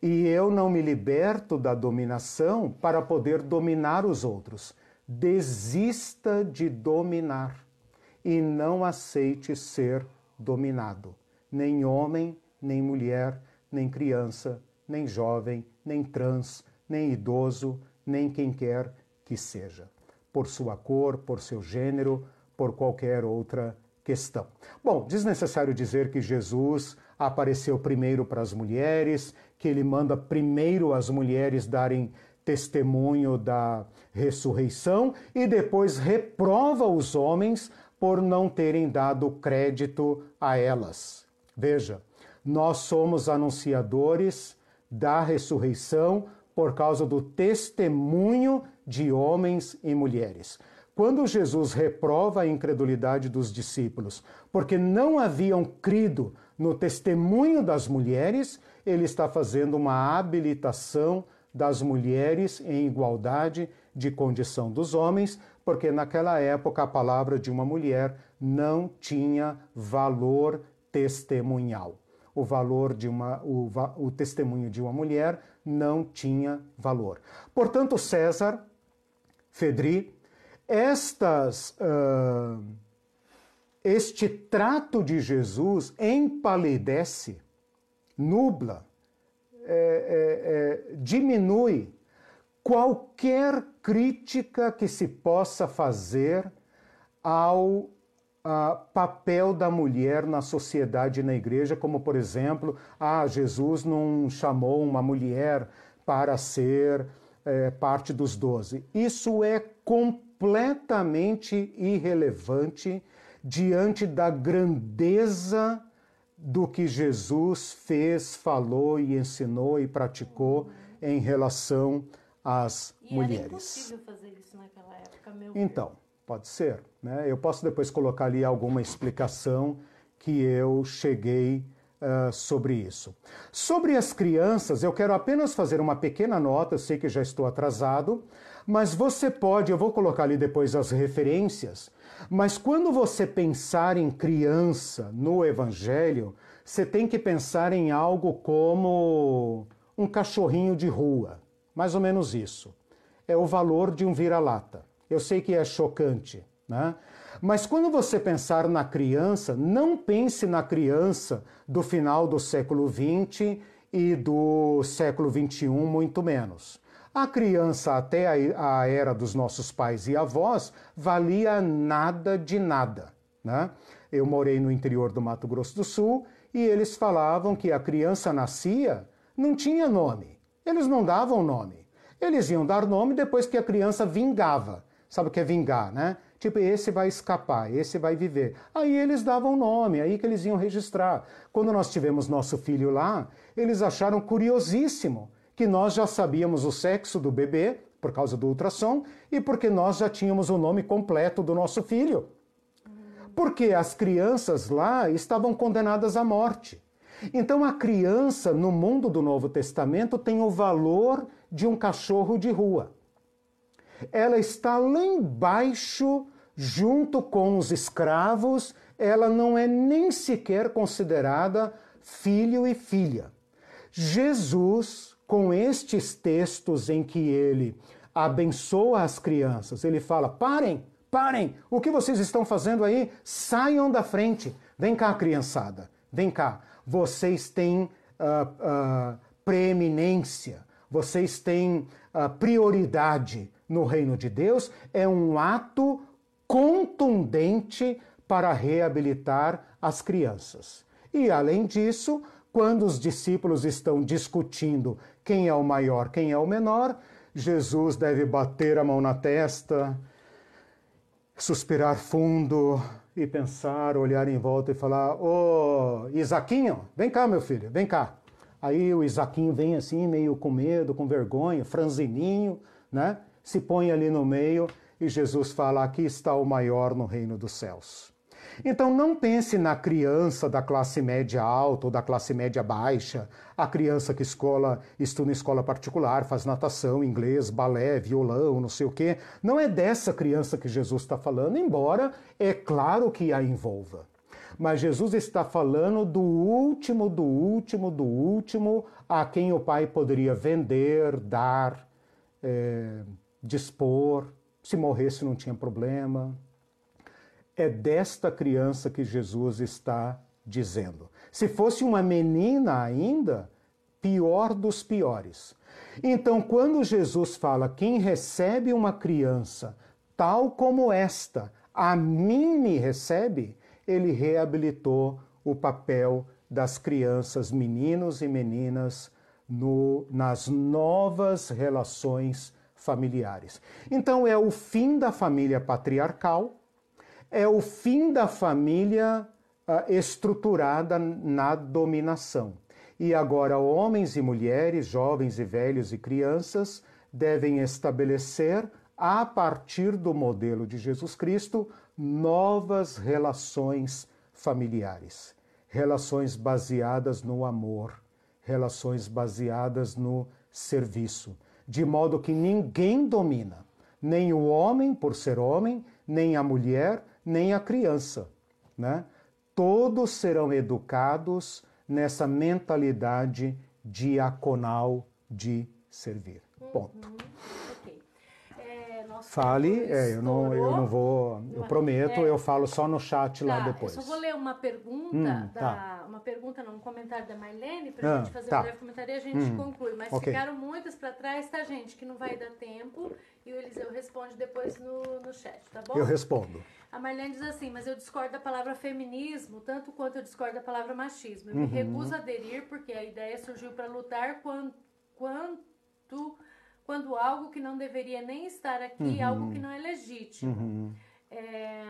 S1: E eu não me liberto da dominação para poder dominar os outros. Desista de dominar e não aceite ser dominado. Nem homem, nem mulher, nem criança, nem jovem, nem trans, nem idoso, nem quem quer que seja, por sua cor, por seu gênero, por qualquer outra questão. Bom, desnecessário dizer que Jesus apareceu primeiro para as mulheres, que ele manda primeiro as mulheres darem testemunho da ressurreição e depois reprova os homens por não terem dado crédito a elas. Veja, nós somos anunciadores da ressurreição por causa do testemunho de homens e mulheres. Quando Jesus reprova a incredulidade dos discípulos, porque não haviam crido no testemunho das mulheres, ele está fazendo uma habilitação das mulheres em igualdade de condição dos homens, porque naquela época a palavra de uma mulher não tinha valor testemunhal. O valor de uma, o, o testemunho de uma mulher não tinha valor. Portanto, César, Fedri, estas, uh, este trato de Jesus empalidece, nubla, é, é, é, diminui qualquer crítica que se possa fazer ao papel da mulher na sociedade e na igreja, como por exemplo, ah, Jesus não chamou uma mulher para ser é, parte dos doze. Isso é completamente completamente irrelevante diante da grandeza do que Jesus fez, falou e ensinou e praticou em relação às
S2: e
S1: mulheres.
S2: Era fazer isso naquela época, meu
S1: Então, pode ser. Né? Eu posso depois colocar ali alguma explicação que eu cheguei uh, sobre isso. Sobre as crianças, eu quero apenas fazer uma pequena nota, eu sei que já estou atrasado, mas você pode, eu vou colocar ali depois as referências, mas quando você pensar em criança no Evangelho, você tem que pensar em algo como um cachorrinho de rua, mais ou menos isso. É o valor de um vira-lata. Eu sei que é chocante, né? Mas quando você pensar na criança, não pense na criança do final do século XX e do século XXI, muito menos. A criança, até a, era dos nossos pais e avós, valia nada de nada. Né? Eu morei no interior do Mato Grosso do Sul e eles falavam que a criança nascia, não tinha nome. Eles não davam nome. Eles iam dar nome depois que a criança vingava. Sabe o que é vingar, né? Tipo, esse vai escapar, esse vai viver. Aí eles davam nome, aí que eles iam registrar. Quando nós tivemos nosso filho lá, eles acharam curiosíssimo que nós já sabíamos o sexo do bebê, por causa do ultrassom, e porque nós já tínhamos o nome completo do nosso filho. Porque as crianças lá estavam condenadas à morte. Então a criança no mundo do Novo Testamento tem o valor de um cachorro de rua. Ela está lá embaixo, junto com os escravos, ela não é nem sequer considerada filho e filha. Jesus com estes textos em que ele abençoa as crianças, ele fala: parem, parem, o que vocês estão fazendo aí? Saiam da frente. Vem cá, criançada, vem cá. Vocês têm uh, uh, preeminência, vocês têm uh, prioridade no reino de Deus. É um ato contundente para reabilitar as crianças. E além disso, quando os discípulos estão discutindo quem é o maior, quem é o menor, Jesus deve bater a mão na testa, suspirar fundo e pensar, olhar em volta e falar: Ô oh, Isaquinho, vem cá, meu filho, vem cá. Aí o Isaquinho vem assim, meio com medo, com vergonha, franzininho, né? Se põe ali no meio e Jesus fala: Aqui está o maior no reino dos céus. Então não pense na criança da classe média alta ou da classe média baixa, a criança que escola, estuda em escola particular, faz natação, inglês, balé, violão, não sei o quê. Não é dessa criança que Jesus está falando, embora é claro que a envolva. Mas Jesus está falando do último, do último, do último a quem o pai poderia vender, dar, é, dispor. Se morresse não tinha problema. É desta criança que Jesus está dizendo. Se fosse uma menina ainda, pior dos piores. Então, quando Jesus fala: quem recebe uma criança tal como esta, a mim me recebe, ele reabilitou o papel das crianças, meninos e meninas, no, nas novas relações familiares. Então, é o fim da família patriarcal é o fim da família uh, estruturada na dominação. E agora, homens e mulheres, jovens e velhos e crianças devem estabelecer, a partir do modelo de Jesus Cristo, novas relações familiares. Relações baseadas no amor, relações baseadas no serviço, de modo que ninguém domina, nem o homem por ser homem, nem a mulher, nem a criança. Né? Todos serão educados nessa mentalidade diaconal de servir. Ponto. É, Fale, é, eu, não, eu não vou, eu prometo, é. eu falo só no chat tá, lá depois.
S2: Eu só vou ler uma pergunta, hum, da, tá. uma pergunta, não, um comentário da Marlene, para a ah, gente fazer tá. um breve comentário e a gente hum, conclui. Mas okay. ficaram muitas para trás, tá, gente? Que não vai dar tempo e o Eliseu responde depois no, no chat, tá bom?
S1: Eu respondo.
S2: A Marlene diz assim, mas eu discordo da palavra feminismo, tanto quanto eu discordo da palavra machismo. Eu uhum. me recuso a aderir porque a ideia surgiu para lutar quando, quanto, quando algo que não deveria nem estar aqui, uhum. algo que não é legítimo. Uhum. É,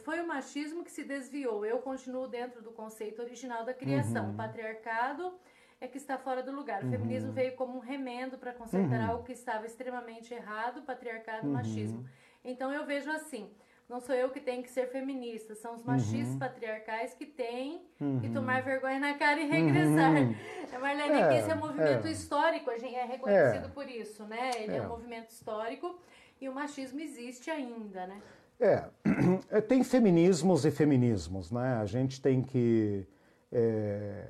S2: foi o machismo que se desviou. Eu continuo dentro do conceito original da criação. O uhum. patriarcado é que está fora do lugar. O feminismo uhum. veio como um remendo para consertar uhum. algo que estava extremamente errado, patriarcado, machismo. Então eu vejo assim, não sou eu que tenho que ser feminista, são os machistas uhum. patriarcais que têm uhum. que tomar vergonha na cara e regressar. Uhum. É, Marlene, é, que esse é um movimento é. histórico, a gente é reconhecido é. por isso, né? Ele é. é. um movimento histórico e o machismo existe ainda, né?
S1: É, é tem feminismos e feminismos, né? A gente tem que é,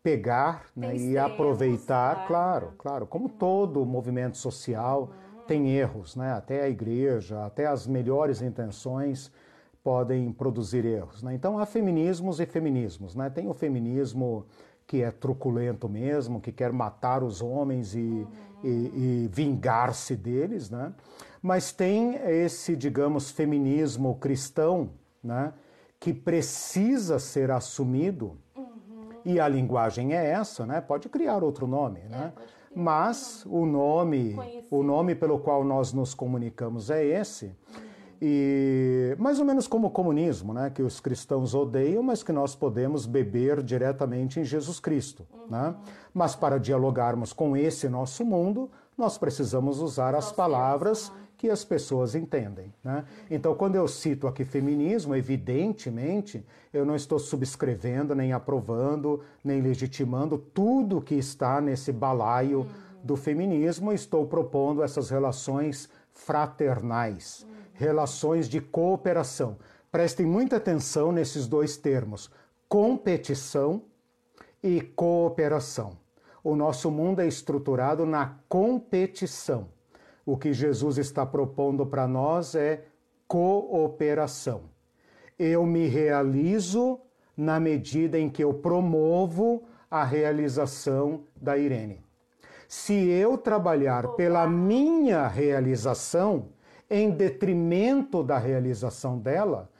S1: pegar né, e aproveitar, claro, claro, como todo movimento social uhum tem erros, né? até a igreja, até as melhores intenções podem produzir erros. Né? Então há feminismos e feminismos. Né? Tem o feminismo que é truculento mesmo, que quer matar os homens e, uhum. e, e vingar-se deles, né? Mas tem esse, digamos, feminismo cristão, né? Que precisa ser assumido, uhum. e a linguagem é essa, né? Pode criar outro nome, é, né? Mas o nome, o nome pelo qual nós nos comunicamos é esse. E mais ou menos como o comunismo, né, que os cristãos odeiam, mas que nós podemos beber diretamente em Jesus Cristo. Uhum. Né? Mas para dialogarmos com esse nosso mundo, nós precisamos usar as palavras que as pessoas entendem. Né? Então, quando eu cito aqui feminismo, evidentemente, eu não estou subscrevendo, nem aprovando, nem legitimando tudo que está nesse balaio uhum. do feminismo, estou propondo essas relações fraternais relações de cooperação. Prestem muita atenção nesses dois termos: competição e cooperação. O nosso mundo é estruturado na competição. O que Jesus está propondo para nós é cooperação. Eu me realizo na medida em que eu promovo a realização da Irene. Se eu trabalhar pela minha realização, em detrimento da realização dela,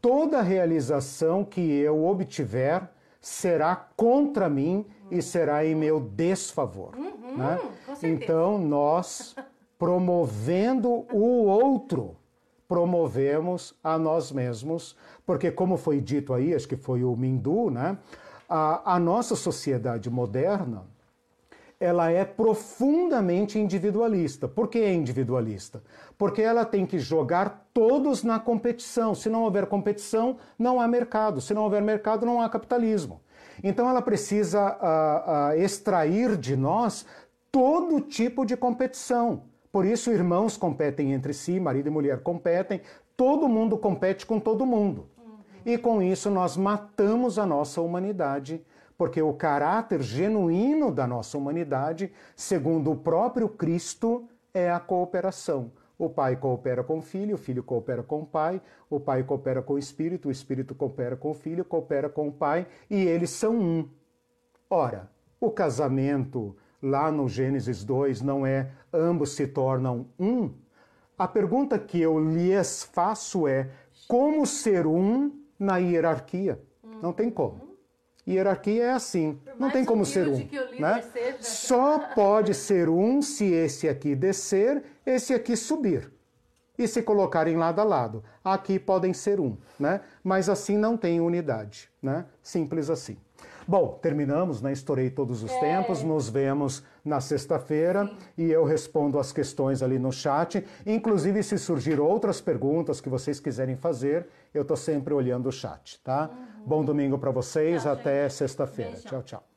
S1: toda realização que eu obtiver será contra mim e será em meu desfavor. Uhum, né? Então, nós, promovendo o outro, promovemos a nós mesmos, porque, como foi dito aí, acho que foi o Mindu, né? a, a nossa sociedade moderna ela é profundamente individualista. Por que é individualista? Porque ela tem que jogar todos na competição. Se não houver competição, não há mercado. Se não houver mercado, não há capitalismo. Então ela precisa uh, uh, extrair de nós todo tipo de competição. Por isso, irmãos competem entre si, marido e mulher competem, todo mundo compete com todo mundo. E com isso nós matamos a nossa humanidade porque o caráter genuíno da nossa humanidade, segundo o próprio Cristo, é a cooperação. O pai coopera com o filho, o filho coopera com o pai, o pai coopera com o espírito, o espírito coopera com o filho, coopera com o pai, e eles são um. Ora, o casamento lá no Gênesis 2 não é ambos se tornam um? A pergunta que eu lhes faço é: como ser um na hierarquia? Não tem como. Hierarquia é assim, não tem como ser um. Né? Seja. Só pode ser um se esse aqui descer, esse aqui subir. E se colocarem lado a lado. Aqui podem ser um, né? mas assim não tem unidade. Né? Simples assim. Bom, terminamos, né? Estourei todos os é. tempos. Nos vemos na sexta-feira e eu respondo as questões ali no chat. Inclusive, se surgir outras perguntas que vocês quiserem fazer, eu estou sempre olhando o chat, tá? Uhum. Bom domingo para vocês, tchau, até sexta-feira. Tchau, tchau.